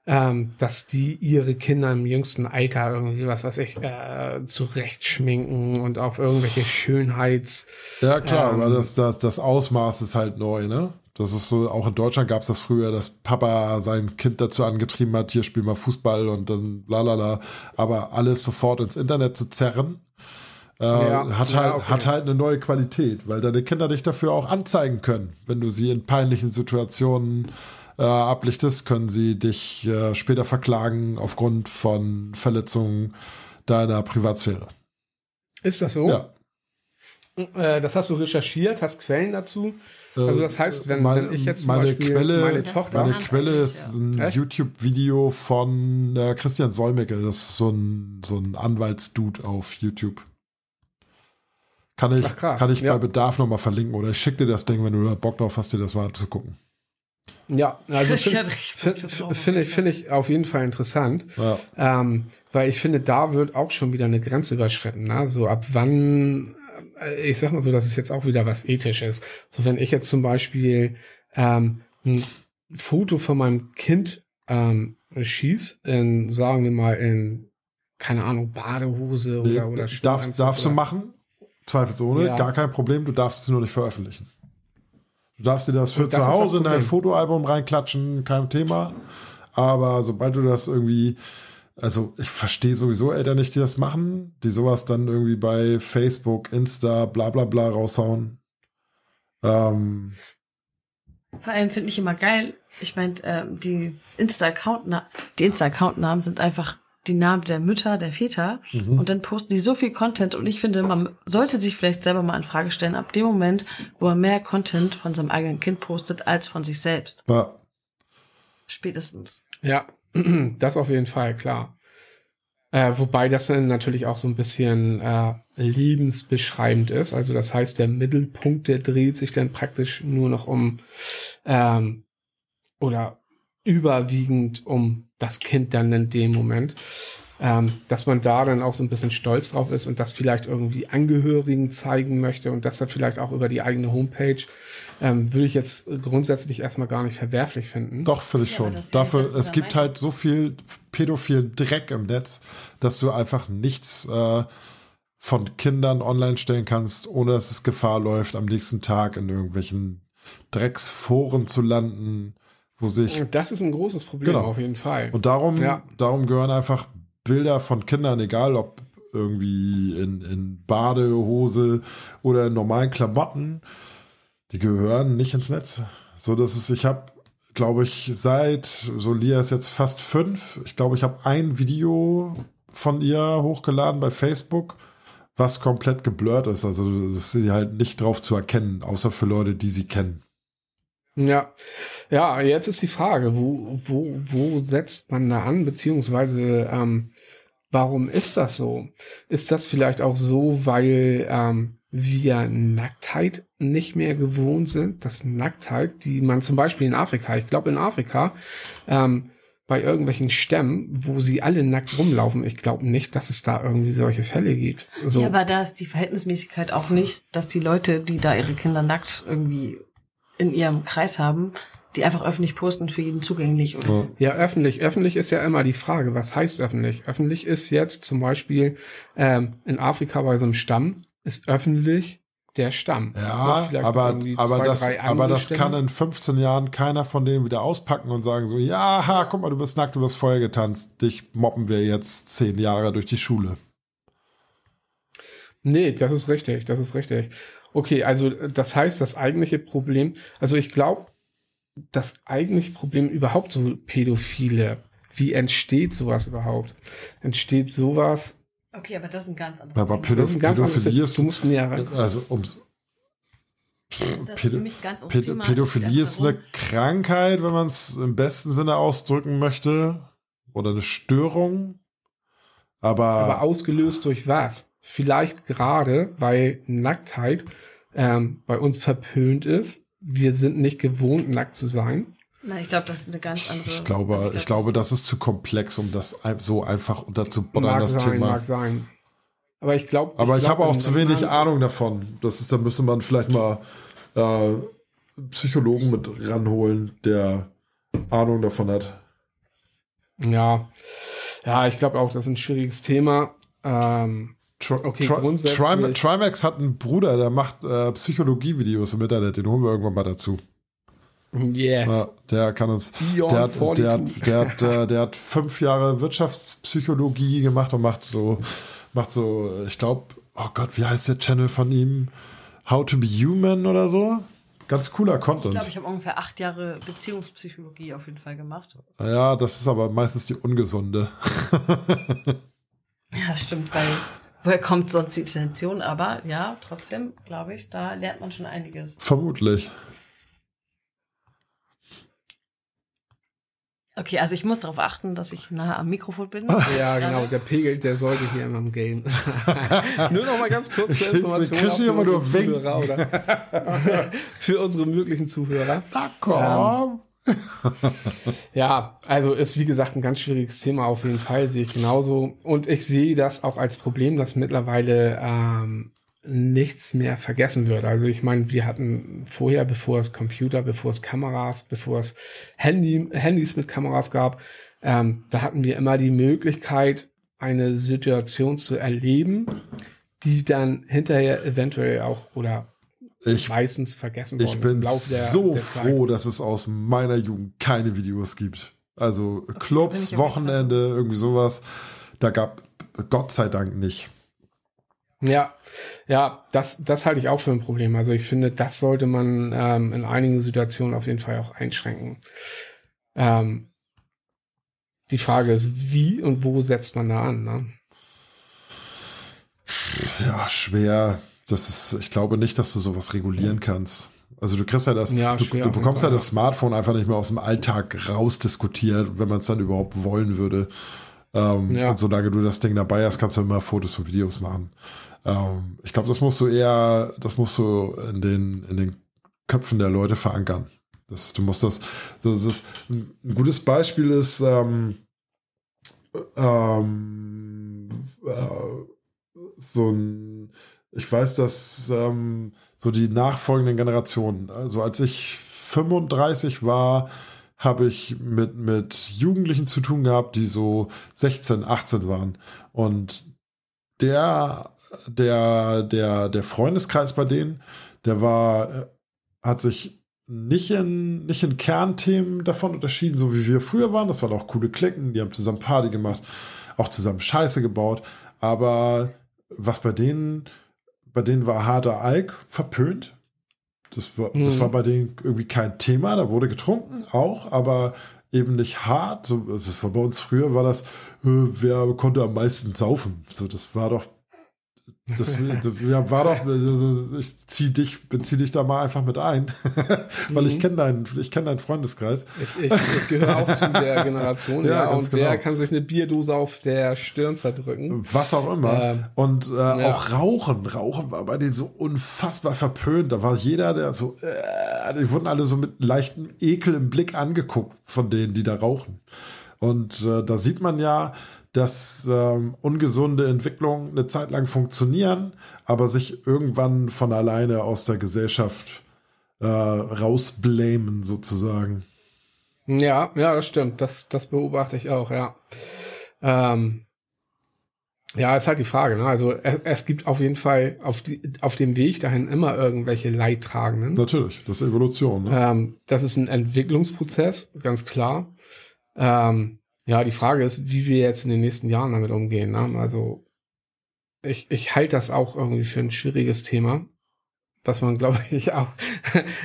ähm, dass die ihre Kinder im jüngsten Alter irgendwie, was weiß ich, äh, zurechtschminken und auf irgendwelche Schönheits... Ja, klar, ähm, weil das, das, das Ausmaß ist halt neu, ne? Das ist so, auch in Deutschland gab es das früher, dass Papa sein Kind dazu angetrieben hat, hier spiel mal Fußball und dann lalala. Aber alles sofort ins Internet zu zerren, äh, ja, hat, ja, halt, okay. hat halt eine neue Qualität, weil deine Kinder dich dafür auch anzeigen können. Wenn du sie in peinlichen Situationen äh, ablichtest, können sie dich äh, später verklagen aufgrund von Verletzungen deiner Privatsphäre. Ist das so? Ja. Äh, das hast du recherchiert, hast Quellen dazu? Also das heißt, wenn, mein, wenn ich jetzt meine Beispiel Quelle, meine Tochter, meine Quelle ist ein YouTube-Video von äh, Christian Solmecke. Das ist so ein, so ein Anwaltsdude auf YouTube. Kann ich, Ach, kann ich ja. bei Bedarf nochmal verlinken oder ich schicke dir das Ding, wenn du da Bock drauf hast, dir das mal anzugucken. Ja, also finde find, find, find ich, find ich auf jeden Fall interessant, Ja. ähm, weil ich finde, da wird auch schon wieder eine Grenze überschritten. Ne? So ab wann, äh, ich sag mal so, das ist jetzt auch wieder was Ethisches. So wenn ich jetzt zum Beispiel ähm, ein Foto von meinem Kind ähm, schieß, in, sagen wir mal in, keine Ahnung, Badehose oder, Nee, oder darfst, Schwimmanzug darfst du machen, zweifelsohne, Ja. gar kein Problem, du darfst es nur nicht veröffentlichen. Du darfst dir das für das zu Hause in dein. Fotoalbum reinklatschen, kein Thema. Aber sobald du das irgendwie, also ich verstehe sowieso Eltern nicht, die das machen, die sowas dann irgendwie bei Facebook, Insta, bla bla bla raushauen. Ähm, Vor allem finde ich immer geil. Ich meine, ähm, die Insta-Account, die Insta-Account-Namen sind einfach die Namen der Mütter, der Väter. Mhm. Und dann posten die so viel Content. Und ich finde, man sollte sich vielleicht selber mal in Frage stellen, ab dem Moment, wo er mehr Content von seinem eigenen Kind postet, als von sich selbst. ja, Spätestens. Ja, das auf jeden Fall, klar. Äh, wobei das dann natürlich auch so ein bisschen äh, lebensbeschreibend ist. Also das heißt, der Mittelpunkt, der dreht sich dann praktisch nur noch um ähm, oder überwiegend um das Kind dann in dem Moment. Ähm, dass man da dann auch so ein bisschen stolz drauf ist und das vielleicht irgendwie Angehörigen zeigen möchte und das dann vielleicht auch über die eigene Homepage, ähm, würde ich jetzt grundsätzlich erstmal gar nicht verwerflich finden. Doch, finde ich Ja, schon. Dafür, es gibt halt so viel pädophilen Dreck im Netz, dass du einfach nichts äh, von Kindern online stellen kannst, ohne dass es Gefahr läuft, am nächsten Tag in irgendwelchen Drecksforen zu landen, wo sich Das ist ein großes Problem Genau. auf jeden Fall. Und darum, Ja. darum gehören einfach Bilder von Kindern, egal ob irgendwie in, in Badehose oder in normalen Klamotten, die gehören nicht ins Netz. So dass es, ich habe, glaube ich, seit, so Lia ist jetzt fast fünf, ich glaube, ich habe ein Video von ihr hochgeladen bei Facebook, was komplett geblurrt ist. Also das ist sie halt nicht drauf zu erkennen, außer für Leute, die sie kennen. Ja, ja, jetzt ist die Frage, wo, wo, wo setzt man da an, beziehungsweise ähm, warum ist das so? Ist das vielleicht auch so, weil ähm, wir Nacktheit nicht mehr gewohnt sind? Das Nacktheit, die man zum Beispiel in Afrika, ich glaube in Afrika, ähm, bei irgendwelchen Stämmen, wo sie alle nackt rumlaufen, ich glaube nicht, dass es da irgendwie solche Fälle gibt. So. Ja, aber da ist die Verhältnismäßigkeit auch nicht, dass die Leute, die da ihre Kinder nackt irgendwie in ihrem Kreis haben, die einfach öffentlich posten für jeden zugänglich oder so. Ja, öffentlich. Öffentlich ist ja immer die Frage, was heißt öffentlich? Öffentlich ist jetzt zum Beispiel ähm, in Afrika bei so einem Stamm, ist öffentlich der Stamm. Ja, aber, aber, zwei, das, aber das Stämme. kann in 15 Jahren keiner von denen wieder auspacken und sagen so, ja, ha, guck mal, du bist nackt, du bist Feuer getanzt, dich moppen wir jetzt zehn Jahre durch die Schule. Nee, das ist richtig, das ist richtig. Okay, also das heißt, das eigentliche Problem, also ich glaube, das eigentliche Problem überhaupt so Pädophile, wie entsteht sowas überhaupt? Entsteht sowas, Okay, aber das ist ein ganz anderes Aber Thema. anderes, Pädophilie ist, du musst näher ran. also ums, Pädo Thema. Pädophilie ist eine Krankheit, wenn man es im besten Sinne ausdrücken möchte, oder eine Störung. Aber, Aber ausgelöst durch was? Vielleicht gerade, weil Nacktheit ähm, bei uns verpönt ist. Wir sind nicht gewohnt, nackt zu sein. Nein, ich glaube, das ist eine ganz andere. ich glaube, also ich glaube, das ist zu komplex, um das so einfach unterzubuttern, Mag das sein, Thema. mag sein. Aber ich glaube. Aber ich, glaub, habe auch zu wenig anderen- Ahnung davon. Das ist, da müsste man vielleicht mal äh, Psychologen mit ranholen, der Ahnung davon hat. Ja, ja, ich glaube auch, das ist ein schwieriges Thema. Ähm, Okay, Tri grundsätzlich- Trim Trimax hat einen Bruder, der macht äh, Psychologie-Videos im Internet. Den holen wir irgendwann mal dazu. Yes. Ja, der kann uns. Beyond Der hat, der, 42. hat, der, hat, äh, der hat fünf Jahre Wirtschaftspsychologie gemacht und macht so, macht so, ich glaube, oh Gott, wie heißt der Channel von ihm? How to be Human oder so? Ganz cooler Ich Content. glaube, ich habe ungefähr acht Jahre Beziehungspsychologie auf jeden Fall gemacht. Ja, das ist aber meistens die ungesunde. Ja, stimmt, weil woher kommt sonst die Intention? Aber ja, trotzdem, glaube ich, da lernt man schon einiges. Vermutlich. Okay, also ich muss darauf achten, dass ich nahe am Mikrofon bin. Ja, genau, der Pegel, der sollte hier immer im Game. nur noch mal ganz kurz zur Information. ich für immer nur unsere Wink. Zuhörer oder für unsere möglichen Zuhörer. Na komm. Ja, also ist wie gesagt ein ganz schwieriges Thema auf jeden Fall, sehe ich genauso. Und ich sehe das auch als Problem, dass mittlerweile ähm, nichts mehr vergessen wird. Also ich meine, wir hatten vorher, bevor es Computer, bevor es Kameras, bevor es Handy, Handys mit Kameras gab, ähm, da hatten wir immer die Möglichkeit, eine Situation zu erleben, die dann hinterher eventuell auch oder Ich, meistens vergessen worden ich bin im Laufe der- so der froh, dass es aus meiner Jugend keine Videos gibt. Also Clubs, Wochenende, irgendwie sowas. Da gab Gott sei Dank nicht. Ja, ja, das, das halte ich auch für ein Problem. Also ich finde, das sollte man ähm, in einigen Situationen auf jeden Fall auch einschränken. Ähm, die Frage ist, wie und wo setzt man da an? Ne? Ja, schwer. Das ist, ich glaube nicht, dass du sowas regulieren kannst. Also du kriegst ja das, Ja, du, du bekommst ja das Smartphone einfach nicht mehr aus dem Alltag rausdiskutiert, wenn man es dann überhaupt wollen würde. Ähm, Ja. Und solange du das Ding dabei hast, kannst du immer Fotos und Videos machen. Ähm, ich glaube, das musst du eher, das musst du in den, in den Köpfen der Leute verankern. Das, du musst das, das ist ein, gutes Beispiel ist, ähm, ähm, äh, so ein, ich weiß, dass ähm, so die nachfolgenden Generationen, also als ich 35 war, habe ich mit, mit Jugendlichen zu tun gehabt, die so 16, 18 waren. Und der, der, der, der Freundeskreis bei denen, der war, äh, hat sich nicht in, nicht in Kernthemen davon unterschieden, so wie wir früher waren. Das waren auch coole Klicken, die haben zusammen Party gemacht, auch zusammen Scheiße gebaut. Aber was bei denen, bei denen war harter Alk verpönt. Das war, das Mhm. war bei denen irgendwie kein Thema. Da wurde getrunken auch, aber eben nicht hart. So, das war bei uns früher war das, äh, wer konnte am meisten saufen. So, das war doch, das, ja, war doch, also ich zieh dich, bezieh dich da mal einfach mit ein, weil ich Mhm. kenne deinen, ich kenne deinen Freundeskreis. Ich, ich, ich gehöre auch zu der Generation, Ja, ja, ganz und genau. kann sich eine Bierdose auf der Stirn zerdrücken? Was auch immer. Ähm, und äh, ja. auch Rauchen. Rauchen war bei denen so unfassbar verpönt. Da war jeder, der so, äh, die wurden alle so mit leichtem Ekel im Blick angeguckt von denen, die da rauchen. Und äh, da sieht man ja, dass ähm, ungesunde Entwicklungen eine Zeit lang funktionieren, aber sich irgendwann von alleine aus der Gesellschaft äh, rausblamen sozusagen. Ja, ja, das stimmt. Das, das beobachte ich auch, ja. Ähm, ja, ist halt die Frage. Ne? Also es, es gibt auf jeden Fall auf, die, auf dem Weg dahin immer irgendwelche Leidtragenden. Natürlich, das ist Evolution. Ne? Ähm, das ist ein Entwicklungsprozess, ganz klar. Ähm, ja, die Frage ist, wie wir jetzt in den nächsten Jahren damit umgehen. Ne? Also ich, ich halte das auch irgendwie für ein schwieriges Thema, was man, glaube ich, auch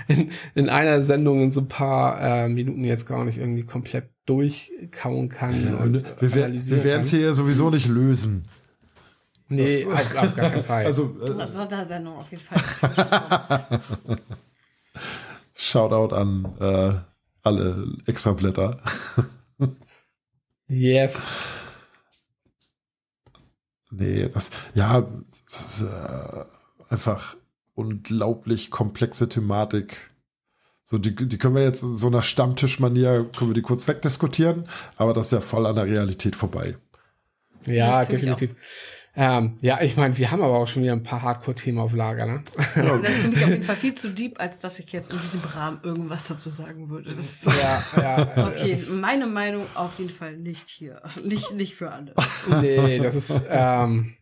in, in einer Sendung in so ein paar äh, Minuten jetzt gar nicht irgendwie komplett durchkauen kann. Ja, und wir wir werden es hier sowieso nicht lösen. Nee, Das- auf, auf gar keinen Fall. Also äh, Das war der Sendung auf jeden Fall. Shoutout an äh, alle Extrablätter. Yes. Nee, das, ja, das ist äh, einfach unglaublich komplexe Thematik. So, die, die können wir jetzt in so einer Stammtischmanier, können wir die kurz wegdiskutieren, aber das ist ja voll an der Realität vorbei. Ja, definitiv. Ähm, ja, ich meine, wir haben aber auch schon wieder ein paar Hardcore-Themen auf Lager, ne? Das finde ich auf jeden Fall viel zu deep, als dass ich jetzt in diesem Rahmen irgendwas dazu sagen würde. Das ist so. ja, ja. Okay, ist- meine Meinung auf jeden Fall nicht hier. Nicht, nicht für alle. Nee, das ist, ähm,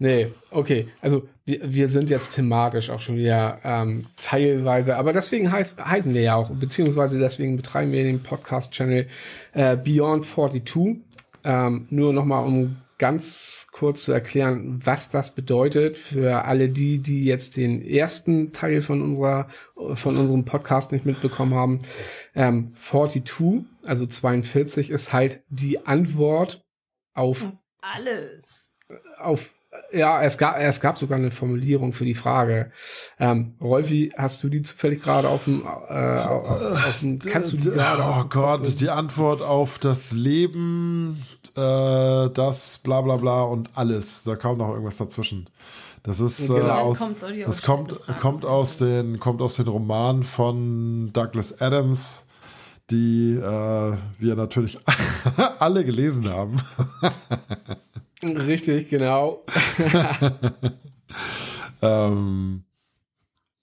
nee, okay. Also wir, wir sind jetzt thematisch auch schon wieder ähm, teilweise, aber deswegen heiß, heißen wir ja auch, beziehungsweise deswegen betreiben wir den Podcast-Channel äh, Beyond 42. Ähm, nur nochmal, um ganz kurz zu erklären, was das bedeutet für alle die, die jetzt den ersten Teil von unserer, von unserem Podcast nicht mitbekommen haben. Ähm, 42, also 42 ist halt die Antwort auf Alles. auf ja, es gab, es gab sogar eine Formulierung für die Frage. Ähm, Rolfi, hast du die zufällig gerade auf dem, äh, auf dem kannst du die gerade aus oh dem Kopf Gott, die Antwort auf das Leben, äh, das bla bla bla und alles. Da kam noch irgendwas dazwischen. Das ist äh, Genau. aus, Kommt, soll die das kommt, kommt aus den, kommt aus den Romanen von Douglas Adams, die äh, wir natürlich alle gelesen haben. Richtig, genau. ähm,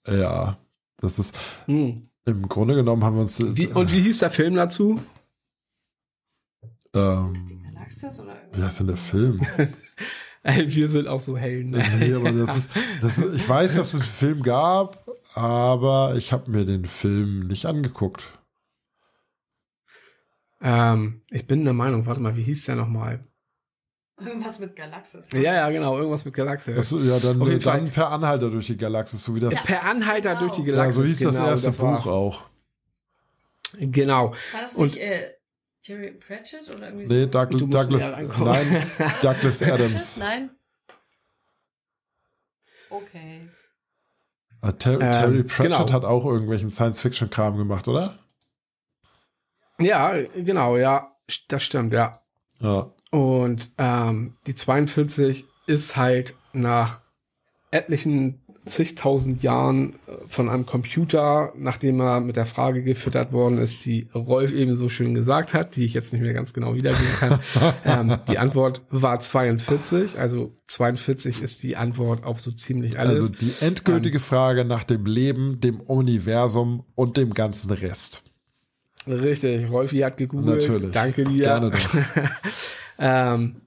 ja, das ist Hm. im Grunde genommen haben wir uns. Wie, und wie hieß der Film dazu? ähm, Galaxis oder wie heißt denn der Film? Wir sind auch so Helden. Nee, aber das ist, das ist, ich weiß, dass es einen Film gab, aber ich habe mir den Film nicht angeguckt. Ähm, ich bin der Meinung, warte mal, wie hieß der nochmal? Irgendwas mit Galaxis. Ja, ja, genau, irgendwas mit Galaxis. Achso, ja, dann, jeden dann Fall. per Anhalter durch die Galaxis, so wie das. Ja, Per Anhalter Genau. durch die Galaxis. so hieß das genau, erste war's. Buch auch. Genau. War das Und- nicht äh, Terry Pratchett oder irgendwie Nee, so? Doug, Douglas, nein, Douglas? Adams. Nein. Okay. Äh, Ter Ähm, Terry Pratchett genau. hat auch irgendwelchen Science-Fiction-Kram gemacht, oder? Ja, genau, ja. Das stimmt, ja. Ja. Und ähm, die 42 ist halt nach etlichen zigtausend Jahren äh, von einem Computer, nachdem er mit der Frage gefüttert worden ist, die Rolf eben so schön gesagt hat, die ich jetzt nicht mehr ganz genau wiedergeben kann. ähm, die Antwort war 42, also 42 ist die Antwort auf so ziemlich alles. Also die endgültige ähm, Frage nach dem Leben, dem Universum und dem ganzen Rest. Richtig, Rolfi hat gegoogelt. Natürlich. Danke dir. Gerne doch. ähm,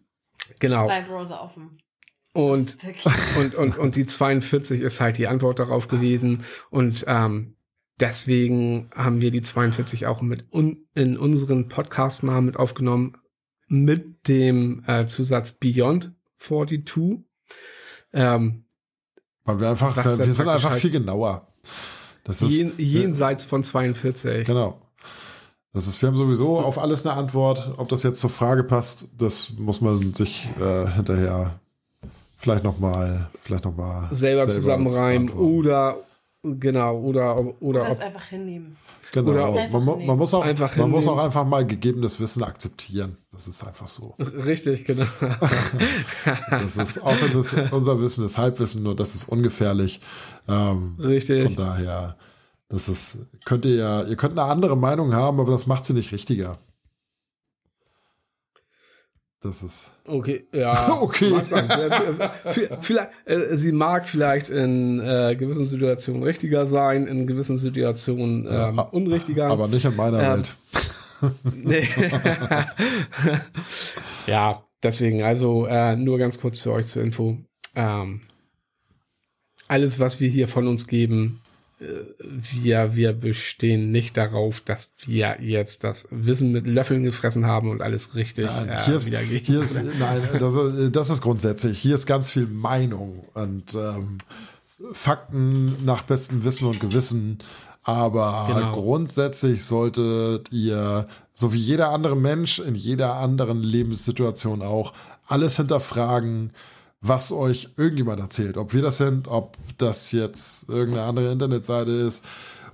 genau. Zwei Browser offen. Und, und, und, und die 42 ist halt die Antwort darauf gewesen. Und ähm, deswegen haben wir die 42 auch mit un in unseren Podcast mal mit aufgenommen mit dem äh, Zusatz Beyond 42. Ähm, Weil wir einfach, wir, wir sind einfach viel genauer. Das ist, jen, jenseits von 42. Genau. Das ist, wir haben sowieso auf alles eine Antwort. Ob das jetzt zur Frage passt, das muss man sich äh, hinterher vielleicht noch mal, vielleicht noch mal selber, selber zusammenreimen oder genau oder oder, oder das einfach hinnehmen. Genau, man, man, muss auch einfach man muss auch einfach mal gegebenes Wissen akzeptieren. Das ist einfach so. Richtig, genau. das ist außer unser Wissen ist Halbwissen, nur das ist ungefährlich. Ähm, Richtig. Von daher, das ist könnt ihr ja, ihr könnt eine andere Meinung haben, aber das macht sie nicht richtiger. Das ist. Okay, ja. okay. vielleicht, äh, sie mag vielleicht in äh, gewissen Situationen richtiger sein, in gewissen Situationen ähm, ja, unrichtiger. Aber nicht in meiner ähm, Welt. ja, deswegen, also äh, nur ganz kurz für euch zur Info. Ähm, alles, was wir hier von uns geben, wir, wir bestehen nicht darauf, dass wir jetzt das Wissen mit Löffeln gefressen haben und alles richtig nein, äh, hier ist, hier ist, nein, das, das, ist grundsätzlich. Hier ist ganz viel Meinung und ähm, Fakten nach bestem Wissen und Gewissen. Aber genau. grundsätzlich solltet ihr, so wie jeder andere Mensch in jeder anderen Lebenssituation auch, alles hinterfragen, was euch irgendjemand erzählt. Ob wir das sind, ob das jetzt irgendeine andere Internetseite ist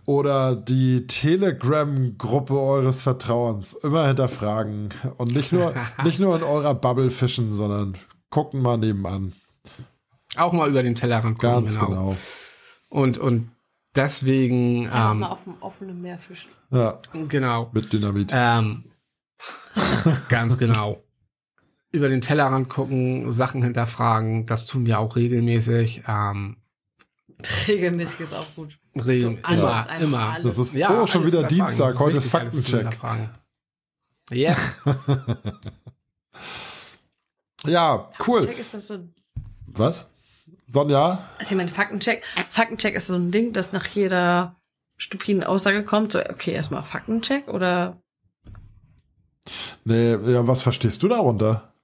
oder die Telegram-Gruppe eures Vertrauens. Immer hinterfragen und nicht nur, nicht nur in eurer Bubble fischen, sondern gucken mal nebenan. Auch mal über den Tellerrand gucken. Ganz genau. genau. Und, und deswegen. Einfach ähm, mal auf dem offenen Meer fischen. Ja. Genau. Mit Dynamit. Ähm, ganz genau über den Tellerrand gucken, Sachen hinterfragen, das tun wir auch regelmäßig. Ähm, regelmäßig ist auch gut. Regel, so immer, immer. Alles. Das ist ja, oh, schon wieder Dienstag, heute ist Faktencheck. Ja. ja, cool. Faktencheck ist das so Was? Sonja? Also ich meine, Faktencheck. Faktencheck ist so ein Ding, das nach jeder stupiden Aussage kommt. So, okay, erstmal Faktencheck oder Nee, ja, was verstehst du darunter?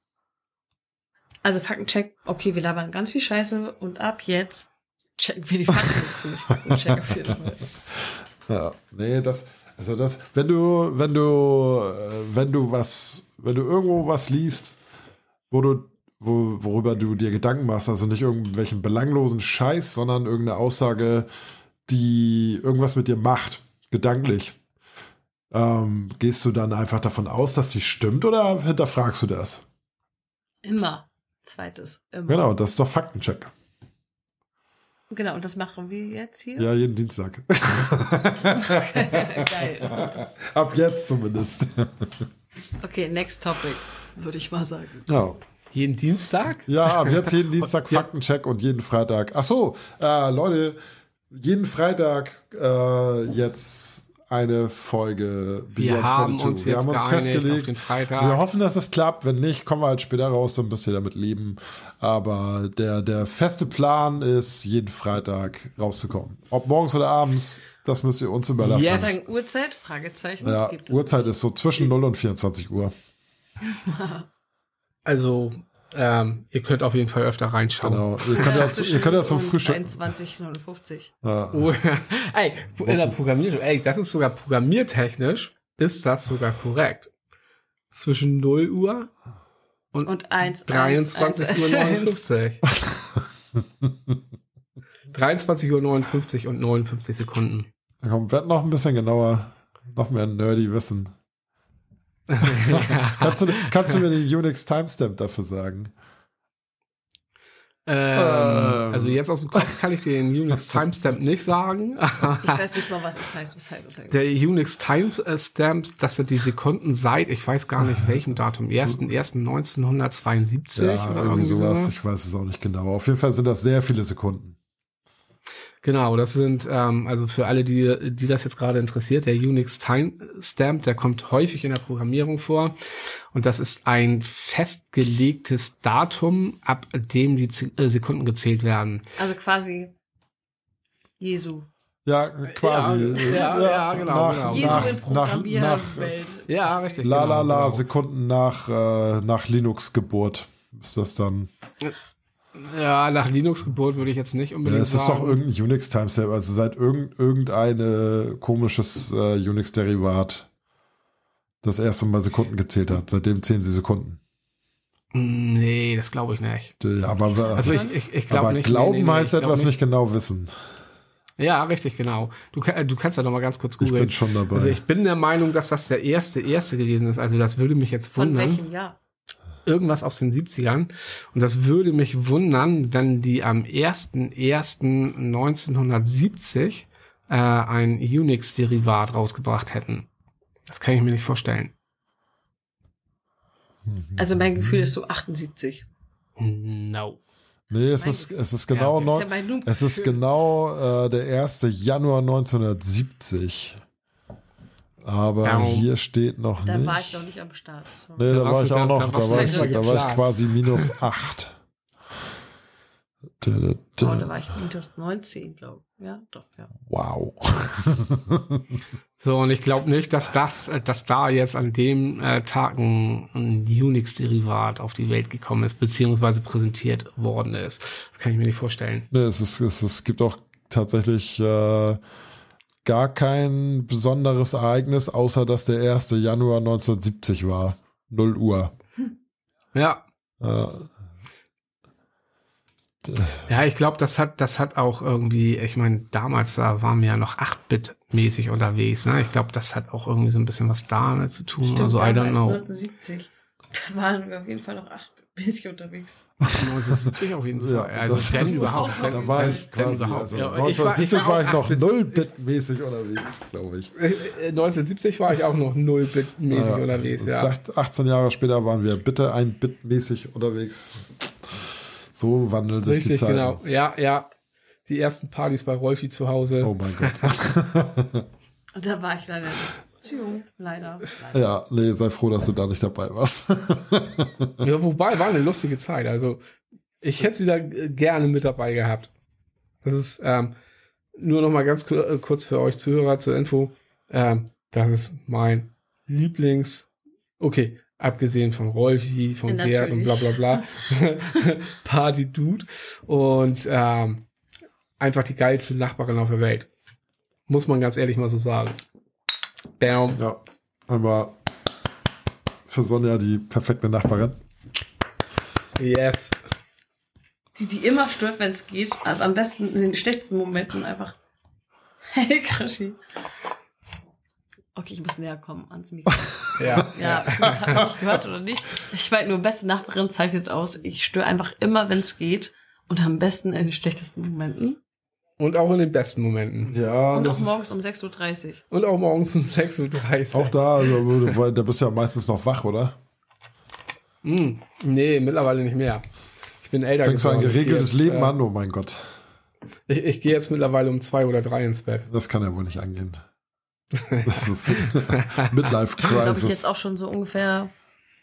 Also Faktencheck, okay, wir labern ganz viel Scheiße und ab jetzt checken wir die Fakten. Faktencheck auf jeden Fall. Ja, nee, das, also das, wenn du, wenn du, äh, wenn du was, wenn du irgendwo was liest, wo du, wo, worüber du dir Gedanken machst, also nicht irgendwelchen belanglosen Scheiß, sondern irgendeine Aussage, die irgendwas mit dir macht, gedanklich. Ähm, gehst du dann einfach davon aus, dass die stimmt oder hinterfragst du das? Immer. Zweites. Immer. Genau, das ist doch Faktencheck. Genau, und das machen wir jetzt hier? Ja, jeden Dienstag. Geil. Ab jetzt zumindest. okay, next topic, würde ich mal sagen. Ja. Jeden Dienstag? Ja, ab jetzt jeden Dienstag Faktencheck und jeden Freitag. Ach so, äh, Leute, jeden Freitag äh, jetzt eine Folge wir haben uns Wir haben uns festgelegt. Wir hoffen, dass es klappt. Wenn nicht, kommen wir halt später raus, dann müsst ihr damit leben. Aber der, der feste Plan ist, jeden Freitag rauszukommen. Ob morgens oder abends, das müsst ihr uns überlassen. Yes. Sagen Uhrzeit? Fragezeichen. Ja, Uhrzeit ist so zwischen 0 und 24 Uhr. Also ähm, ihr könnt auf jeden Fall öfter reinschauen. Genau. Ihr könnt ja, zu, ihr könnt ja zum Frühstück. 21,59. Ja. Oh, ey, in der Programmierung, ey, das ist sogar programmiertechnisch, ist das sogar korrekt. Zwischen 0 Uhr und, und 1, 23 1, Uhr 59. 23 Uhr 59 und 59 Sekunden. Ja, komm, werd noch ein bisschen genauer. Noch mehr nerdy wissen. Ja. kannst, du, kannst du mir den Unix Timestamp dafür sagen? Ähm, ähm. Also jetzt aus dem Kopf kann ich dir den Unix Timestamp nicht sagen. ich weiß nicht mal, was das heißt. Was heißt das eigentlich? Der Unix Timestamp, das sind die Sekunden seit, ich weiß gar nicht welchem Datum, 1.1.1972 ja, oder irgendwie sowas. Ich weiß es auch nicht genau. Auf jeden Fall sind das sehr viele Sekunden. Genau, das sind, ähm, also für alle, die, die das jetzt gerade interessiert, der Unix Timestamp, der kommt häufig in der Programmierung vor. Und das ist ein festgelegtes Datum, ab dem die äh, Sekunden gezählt werden. Also quasi Jesu. Ja, quasi. Ja, ja, ja genau. Nach, genau. Jesu nach, in Programmierwelt. Ja, richtig. La la la genau. Sekunden nach, äh, nach Linux-Geburt ist das dann. Ja, nach Linux-Geburt würde ich jetzt nicht unbedingt ja, es ist doch irgendein Unix-Timestamp, also seit irgend, irgendeine komisches äh, Unix-Derivat das erste Mal Sekunden gezählt hat. Seitdem zählen sie Sekunden. Nee, das glaube ich nicht. Ja, aber also ich, ich, ich glaube nicht. Glauben nee, nee, heißt etwas nicht. nicht genau wissen. Ja, richtig, genau. Du, du kannst ja noch mal ganz kurz googeln. Ich bin schon dabei. Also ich bin der Meinung, dass das der erste, erste gewesen ist. Also das würde mich jetzt wundern. Von welchem Jahr? Irgendwas aus den 70ern. Und das würde mich wundern, wenn die am 1.1.1970 äh, ein Unix-Derivat rausgebracht hätten. Das kann ich mir nicht vorstellen. Also mein Gefühl ist so 78. No. Nee, es ist, es ist genau, ja, ist ja es ist genau äh, der 1. Januar 1970. Aber Daum. hier steht noch da nicht. Da war ich noch nicht am Start. So. Nee, da, da war ich auch noch. Da, da war ich, da war ich quasi minus 8. Da, da, da. Oh, da war ich minus 19, glaube ich. Ja, doch, ja. Wow. so, und ich glaube nicht, dass das, dass da jetzt an dem äh, Tag ein, ein Unix-Derivat auf die Welt gekommen ist, beziehungsweise präsentiert worden ist. Das kann ich mir nicht vorstellen. Nee, es, ist, es, es gibt auch tatsächlich äh, gar kein besonderes Ereignis, außer dass der 1. Januar 1970 war. 0 Uhr. Ja. Äh, ja, ich glaube, das hat, das hat auch irgendwie, ich meine, damals da waren wir ja noch 8-Bit-mäßig unterwegs. Ne? Ich glaube, das hat auch irgendwie so ein bisschen was damit zu tun. Stimmt, also, I don't know. 1970. Da waren wir auf jeden Fall noch 8 bisschen unterwegs. 1970 auf jeden Fall. Ja, also wenn überhaupt. Da wenn, war ich quasi, also ja, 1970 ich war, ich, war ich noch 0-Bit-mäßig unterwegs, glaube ich. 1970 äh, war ich auch noch 0-Bit-mäßig ja, unterwegs, ja. 18 Jahre später waren wir bitte ein Bit-mäßig unterwegs. So wandelt sich Richtig, die Zeit. genau. Ja, ja. Die ersten Partys bei Rolfi zu Hause. Oh mein Gott. da war ich leider nicht. Zu jung, leider, leider. Ja, nee, sei froh, dass du da nicht dabei warst. ja, wobei, war eine lustige Zeit. Also, ich hätte sie da gerne mit dabei gehabt. Das ist ähm, nur noch mal ganz äh, kurz für euch Zuhörer zur Info. Ähm, das ist mein Lieblings, okay, abgesehen von Rolfi, von ja, Gerd und bla bla bla, Party-Dude und ähm, einfach die geilste Nachbarin auf der Welt. Muss man ganz ehrlich mal so sagen. Bam. Ja, einmal für Sonja die perfekte Nachbarin. Yes. Die, die immer stört, wenn es geht. Also am besten in den schlechtesten Momenten einfach. Hey, Krashi. Okay, ich muss näher kommen ans Mikro. ja. Ja, hat man nicht gehört oder nicht. Ich meine, nur beste Nachbarin zeichnet aus. Ich störe einfach immer, wenn es geht. Und am besten in den schlechtesten Momenten. Und auch in den besten Momenten. Ja. Und auch morgens um 6.30 Uhr. Und auch morgens um 6.30 Uhr. Auch da, also, weil da bist du ja meistens noch wach, oder? Mm, nee, mittlerweile nicht mehr. Ich bin älter Fängst geworden. du ein geregeltes jetzt, Leben äh, an, oh mein Gott. Ich, ich gehe jetzt mittlerweile um zwei oder drei ins Bett. Das kann ja wohl nicht angehen. Das ist Midlife Crisis. Da ich jetzt auch schon so ungefähr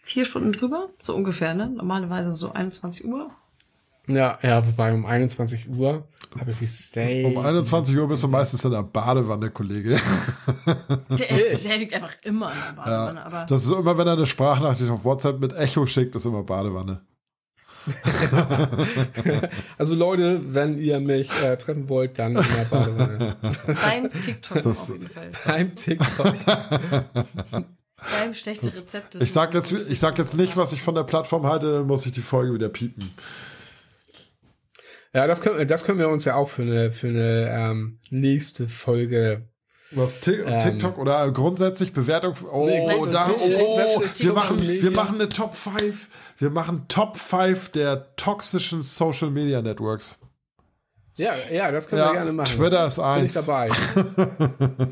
vier Stunden drüber. So ungefähr, ne? Normalerweise so 21 Uhr. Ja, ja, wobei um 21 Uhr habe ich die Stay. Um 21 Uhr bist du meistens in der Badewanne, Kollege. Der, der liegt einfach immer in der Badewanne. Ja, aber das ist immer, wenn er eine Sprachnachricht auf WhatsApp mit Echo schickt, ist immer Badewanne. also Leute, wenn ihr mich äh, treffen wollt, dann in der Badewanne. Beim TikTok das, auf jeden Fall. Beim TikTok. Beim schlechte Rezepte. Ich sag, jetzt, ich sag jetzt nicht, was ich von der Plattform halte, dann muss ich die Folge wieder piepen. Ja, das können, das können wir uns ja auch für eine, für eine ähm, nächste Folge Was Ähm. TikTok oder grundsätzlich Bewertung? Oh, Nee, da, oh, wir machen, wir machen eine Top 5. Wir machen Top 5 der toxischen Social Media Networks. Ja, ja, das können wir Ja, gerne machen. Twitter ist Bin ich eins. dabei.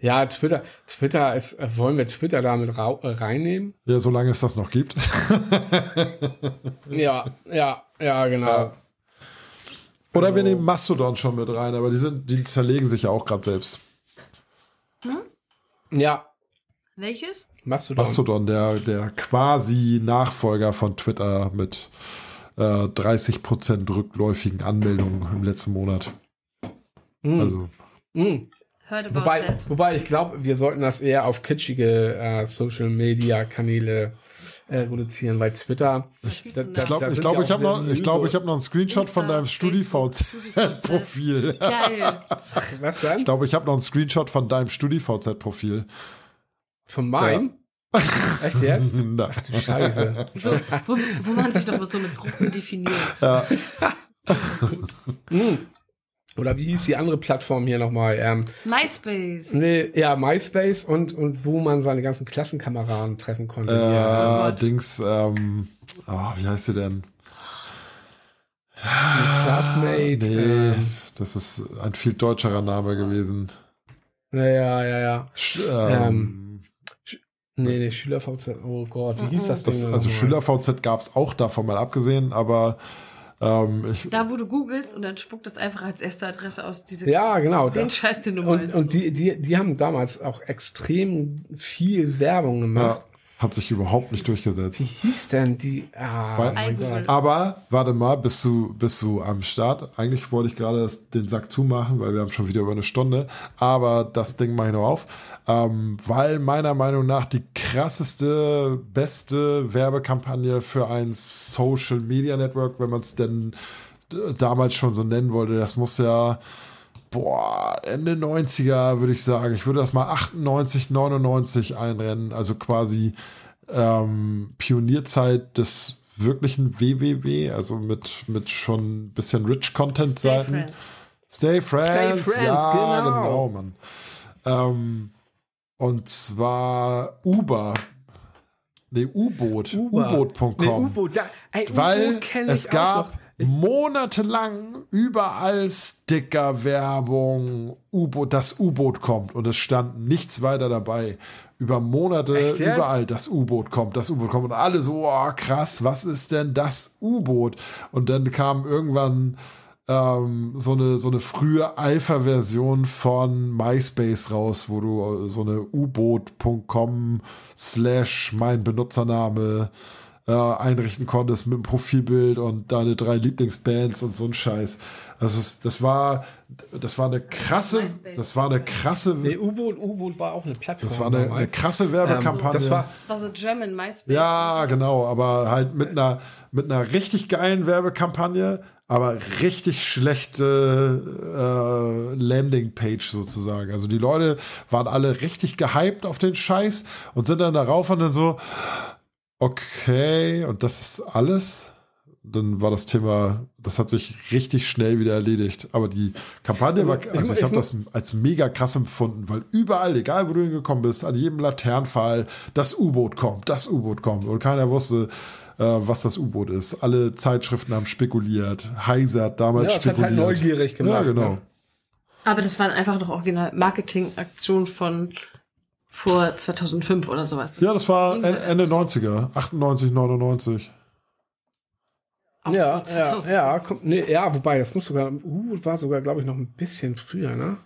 ja, Twitter, Twitter ist, wollen wir Twitter damit äh, reinnehmen? Ja, solange es das noch gibt. Ja, ja, ja, genau. Ja. Oder wir nehmen Mastodon schon mit rein, aber die sind, die zerlegen sich ja auch gerade selbst. Ja, Welches? Mastodon. Mastodon, der, der quasi Nachfolger von Twitter mit äh, 30% rückläufigen Anmeldungen im letzten Monat. Hm. Also, Hm. About Wobei, wobei ich glaube, wir sollten das eher auf kitschige äh, Social Media Kanäle äh, reduzieren, weil Twitter. Ich, da- ich glaube, ich, glaub, ja ich habe noch, ich glaub, ich hab noch einen Screenshot von Insta, deinem Facebook, StudiVZ-Profil. Geil. Was denn? Ich glaube, ich habe noch einen Screenshot von deinem StudiVZ-Profil. Von meinem? Echt jetzt? Na. Du Scheiße. So, wo, wo man sich doch mal so eine Gruppe definiert. Ja, Hm. Oder wie hieß die andere Plattform hier nochmal? Ähm, MySpace. nee, ja, MySpace und, und wo man seine ganzen Klassenkameraden treffen konnte. äh, Hier, Gott. Dings, ähm, oh, wie heißt sie denn? ähm, Classmate. Nee, Ähm, das ist ein viel deutscherer Name gewesen. ja, ja, ja, ja. Sch ähm, Nee, nee, SchülerVZ. Oh Gott, wie hieß das Ding? das, denn also nochmal? SchülerVZ gab es auch davon mal abgesehen, aber ähm, ich, Da, wo du googelst und dann spuckt das einfach als erste Adresse aus. Diese, Ja, genau. Da. Den Scheiß, den du Und, meinst. und die, die, die haben damals auch extrem viel Werbung ja, gemacht. hat sich überhaupt nicht durchgesetzt. Wie hieß denn die? Ah, Weil- mein. Gott. Aber warte mal, bist du, bist du am Start? Eigentlich wollte ich gerade den Sack zumachen, weil wir haben schon wieder über eine Stunde. Aber das Ding mache ich noch auf. Ähm, weil meiner Meinung nach die krasseste, beste Werbekampagne für ein Social Media Network, wenn man es denn d- damals schon so nennen wollte, das muss ja boah, Ende 90er würde ich sagen. Ich würde das mal 98, 99 einrennen. Also quasi ähm, Pionierzeit des wirklichen WWW, also mit, mit schon ein bisschen Rich Content Stay Seiten. Friends. Stay Friends, Stay Friends, ja, genau. genau, Mann. Ähm, und zwar Uber. Nee, U-Boot. U-Boot.com. Nee, U-Boot, Weil es gab monatelang überall Sticker-Werbung, U-Boot, das U-Boot kommt und es stand nichts weiter dabei. Über Monate überall das U-Boot kommt, das U-Boot kommt und alle so, oh, krass, was ist denn das U-Boot? Und dann kam irgendwann ähm, so eine so eine frühe Alpha-Version von MySpace raus, wo du äh, so eine U-Boot.com slash mein Benutzername äh, einrichten konntest mit einem Profilbild und deine drei Lieblingsbands und so ein Scheiß. Also das war das war eine krasse, das war eine krasse, Nee, U-Boot, U-Boot war auch eine Plattform. das war eine, eine krasse Werbekampagne. Ähm, das war, Das war so German MySpace. Ja, genau, aber halt mit einer mit einer richtig geilen Werbekampagne, aber richtig schlechte äh, Landingpage sozusagen. Also die Leute waren alle richtig gehypt auf den Scheiß und sind dann darauf und dann so, okay, und das ist alles. Dann war das Thema, das hat sich richtig schnell wieder erledigt. Aber die Kampagne Also, war, ich also ich ich habe das als mega krass empfunden, weil überall, egal wo du hingekommen bist, an jedem Laternenpfahl, das U-Boot kommt, das U-Boot kommt. Und keiner wusste, äh, was das U-Boot ist. Alle Zeitschriften haben spekuliert. Heiser hat damals ja, das hat spekuliert. halt neugierig gemacht. ja, genau. Ne? Aber das waren einfach noch original Marketing-Aktionen von vor 2005 oder sowas. Ja, das war halt Ende einfach so. 90er, 98, 99. Auch Ja, ja, 2005. ja, komm, nee, ja, wobei, das muss sogar, U-Boot war sogar, glaube ich, noch ein bisschen früher, ne?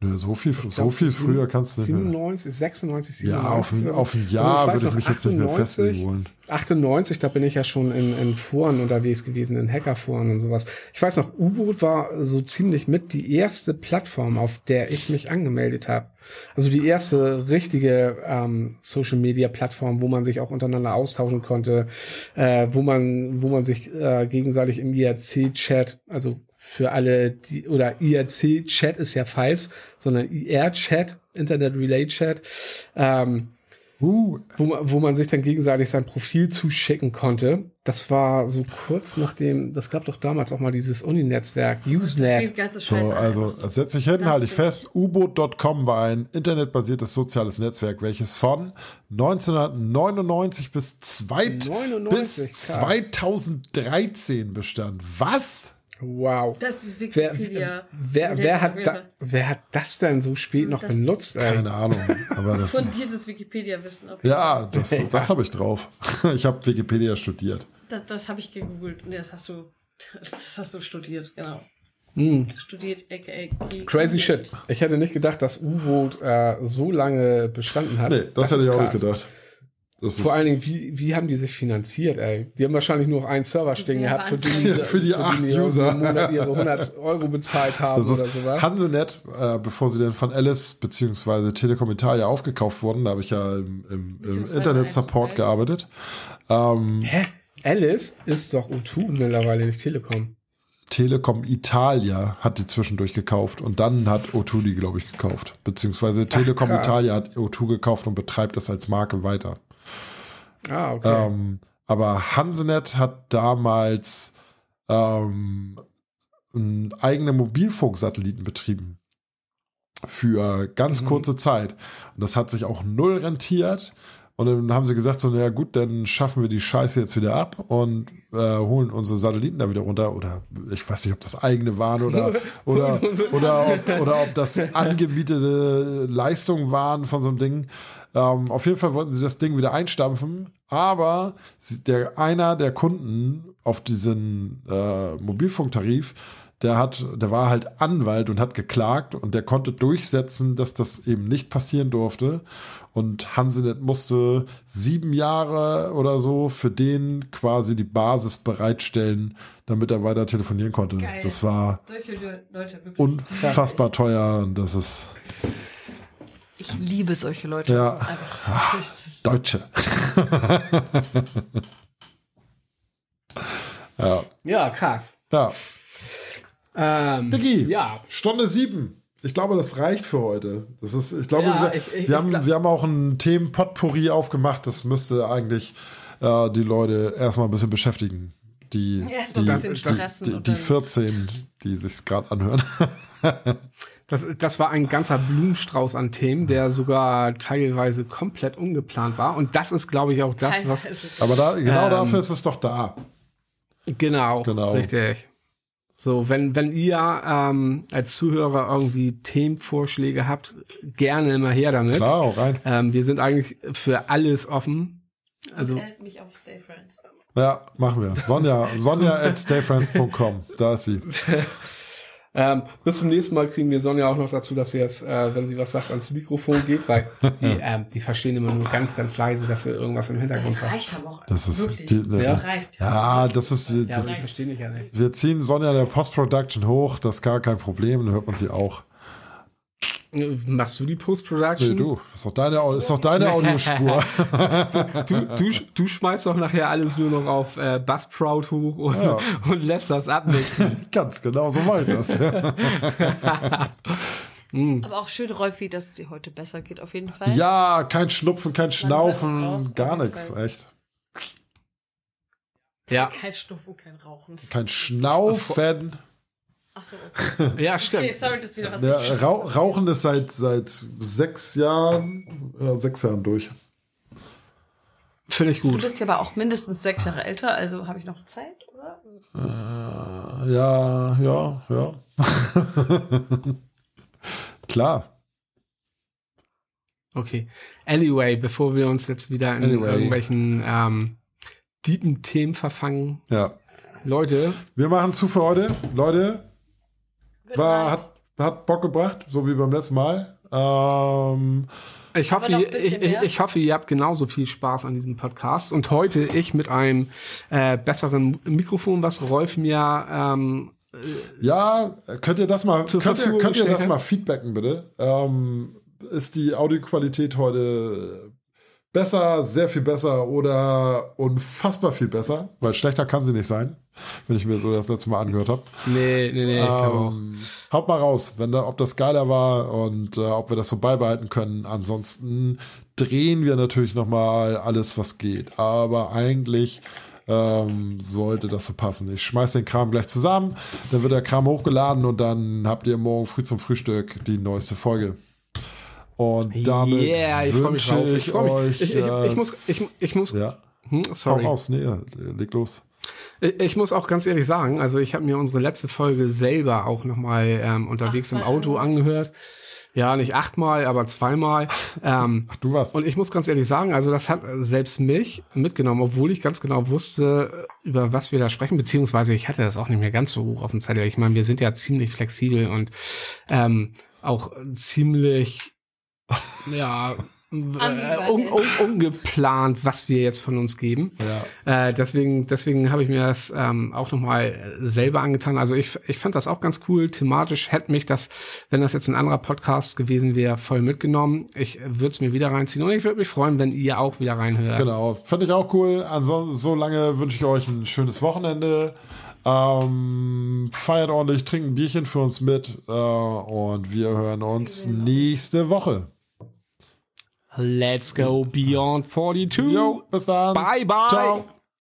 Nö, so viel, so glaub, viel früher kannst du nicht mehr. 97, 96, 97. Ja, auf ein, auf ein Also Jahr weiß würde ich mich jetzt nicht mehr 98, festlegen wollen. 98, da bin ich ja schon in, in Foren unterwegs gewesen, in Hackerforen und sowas. Ich weiß noch, U-Boot war so ziemlich mit die erste Plattform, auf der ich mich angemeldet habe. Also die erste richtige ähm, Social Media Plattform, wo man sich auch untereinander austauschen konnte, äh, wo man, wo man sich äh, gegenseitig im IRC-Chat, also für alle, die, oder IRC-Chat ist ja falsch, sondern IR-Chat, Internet Relay Chat, ähm, Uh, wo, man- wo man sich dann gegenseitig sein Profil zuschicken konnte. Das war so kurz nachdem, das gab doch damals auch mal dieses Uni-Netzwerk, Usenet. so, also das setze ich hin, halte ich fest. U-Boot.com war ein internetbasiertes soziales Netzwerk, welches von 1999 bis, zwei, 99, bis krass. 2013 bestand. Was? Wow. Das ist Wer, Wikipedia. wer, wer, hat da, wer hat das denn so spät noch Das- benutzt? Ey? Keine Ahnung. Aber das, Fundiertes Wikipedia-Wissen. auf jeden ja, das, das habe ich drauf. Ich habe Wikipedia studiert. Das, das habe ich gegoogelt. Nee, das hast du, das hast du studiert, genau. Hm. Studiert, aka. Crazy shit. Ich hätte nicht gedacht, dass U-Boot äh, so lange bestanden hat. Nee, das, hätte ist ich auch krass. nicht gedacht. Das Vor ist, allen Dingen, wie, wie haben die sich finanziert, ey? Die haben wahrscheinlich nur noch einen Server stehen gehabt, für die? Für die acht die User. Monat ihre 100 Euro bezahlt haben das oder ist sowas. Hansenet, äh, bevor sie dann von Alice bzw. Telekom Italia aufgekauft wurden, da habe ich ja im, im, im Internet-Support 1&1. gearbeitet. Ähm, Hä? Alice ist doch O2 mittlerweile, nicht Telekom. Telekom Italia hat die zwischendurch gekauft und dann hat O2 die, glaube ich, gekauft. Beziehungsweise Telekom krass. Italia hat O2 gekauft und betreibt das als Marke weiter. Ah, okay. Ähm, aber Hansenet hat damals ähm, einen eigenen Mobilfunksatelliten betrieben. Für ganz Mhm. kurze Zeit. Und das hat sich auch null rentiert. Und dann haben sie gesagt, so, naja gut, dann schaffen wir die Scheiße jetzt wieder ab und äh, holen unsere Satelliten da wieder runter. Oder ich weiß nicht, ob das eigene waren oder, oder, oder, ob, oder ob das angemietete Leistungen waren von so einem Ding. Ähm, auf jeden Fall wollten sie das Ding wieder einstampfen, aber der, einer der Kunden auf diesen äh, Mobilfunktarif, der hat, der war halt Anwalt und hat geklagt und der konnte durchsetzen, dass das eben nicht passieren durfte. Und Hansenet musste sieben Jahre oder so für den quasi die Basis bereitstellen, damit er weiter telefonieren konnte. Geil. Das war Leute unfassbar teuer und das ist Ich liebe solche Leute. Ja. Deutsche. ja. ja, krass. Ja. Ähm, Diggi, Ja, Stunde sieben. Ich glaube, das reicht für heute. Das ist, ich glaube, Ja, wir, ich- ich- wir, haben, glaub- wir haben auch ein Themen-Potpourri aufgemacht. Das müsste eigentlich äh, die Leute erstmal ein bisschen beschäftigen. Die, Erstmal die, ein bisschen die, stressen die, die dann- 14, die sich gerade anhören. das, das war ein ganzer Blumenstrauß an Themen, der sogar teilweise komplett ungeplant war. Und das ist, glaube ich, auch das, was. Teilweise. Aber da, genau Ähm, dafür ist es doch da. Genau, Genau. richtig. So, wenn, wenn ihr ähm, als Zuhörer irgendwie Themenvorschläge habt, gerne immer her damit. Klar, auch rein. Ähm, wir sind eigentlich für alles offen. Also, mich auf Stay Friends. Ja, machen wir. Sonja, Sonja at stayfriends.com. Da ist sie. ähm, bis zum nächsten Mal kriegen wir Sonja auch noch dazu, dass sie jetzt, äh, wenn sie was sagt, ans Mikrofon geht, weil die, ähm, die verstehen immer nur ganz, ganz leise, dass wir irgendwas im Hintergrund Das haben. reicht aber auch. Das ist wirklich. die- Ja. Das reicht. Ja, das ist. Ja, aber die verstehen dich ja nicht. Wir ziehen Sonja in der Post-Production hoch, das ist gar kein Problem, dann hört man sie auch. Machst du die Post-Production? Nee, du, ist doch deine, ist doch deine Audiospur. Du, du, du schmeißt doch nachher alles nur noch auf äh, Buzzsprout hoch und, Ja. und lässt das abmixen. Ganz genau, so war ich das. Aber auch schön, Rolfi, dass es dir heute besser geht, auf jeden Fall. Ja, kein Schnupfen, kein Schnaufen, raus, gar nichts, echt. Ja, Kein Stufen, kein Rauchen. Kein Schnaufen. Achso, okay. ja, stimmt. okay. Sorry, das ist wieder was. Ja, Rau Rauchen ist seit, seit sechs Jahren, ja, sechs Jahren durch. Finde ich Du gut. bist ja aber auch mindestens sechs Jahre älter, also habe ich noch Zeit, oder? Äh, ja, ja, ja. Klar. Okay. Anyway, bevor wir uns jetzt wieder in Anyway. irgendwelchen ähm, tiefen Themen verfangen, Ja. Leute, Wir machen zu für heute. Leute, war, hat, hat Bock gebracht, so wie beim letzten Mal. Ähm, ich hoffe, ich, ich, ich hoffe, ihr habt genauso viel Spaß an diesem Podcast. Und heute ich mit einem äh, besseren Mikrofon, was Rolf mir ähm, ja, könnt ihr das mal, könnt ihr, könnt ihr das mal feedbacken, bitte? Ähm, ist die Audioqualität heute besser, sehr viel besser oder unfassbar viel besser, weil schlechter kann sie nicht sein, wenn ich mir so das letzte Mal angehört habe. Nee, nee, nee. Ähm, haut mal raus, wenn da, ob das geiler war und äh, ob wir das so beibehalten können. Ansonsten drehen wir natürlich noch mal alles, was geht. Aber eigentlich ähm, sollte das so passen. Ich schmeiß den Kram gleich zusammen, dann wird der Kram hochgeladen und dann habt ihr morgen früh zum Frühstück die neueste Folge. Und damit Yeah, ich wünsche ich, Ich, euch. ich, ich, äh, ich muss, ich, ich muss, ja, hm, hau sorry. raus, nee, leg los. Ich, ich muss auch ganz ehrlich sagen, also ich habe mir unsere letzte Folge selber auch nochmal ähm, unterwegs im Achtmal Auto angehört. angehört. Ja, nicht achtmal, aber zweimal. ähm, Ach, du warst. und ich muss ganz ehrlich sagen, also das hat selbst mich mitgenommen, obwohl ich ganz genau wusste, über was wir da sprechen, beziehungsweise ich hatte das auch nicht mehr ganz so hoch auf dem Zettel. Ich meine, wir sind ja ziemlich flexibel und ähm, auch ziemlich ja äh, un, un, ungeplant, was wir jetzt von uns geben. ja. Äh, deswegen, deswegen habe ich mir das ähm, auch nochmal selber angetan. Also ich, ich fand das auch ganz cool. Thematisch hätte mich das, wenn das jetzt ein anderer Podcast gewesen wäre, voll mitgenommen. Ich würde es mir wieder reinziehen und ich würde mich freuen, wenn ihr auch wieder reinhört. Genau, fand ich auch cool. Ansonsten, so lange wünsche ich euch ein schönes Wochenende. Ähm, feiert ordentlich, trinkt ein Bierchen für uns mit äh, und wir hören uns nächste Woche. Let's go beyond 42. Jo, bis dann. Bye, bye. Ciao.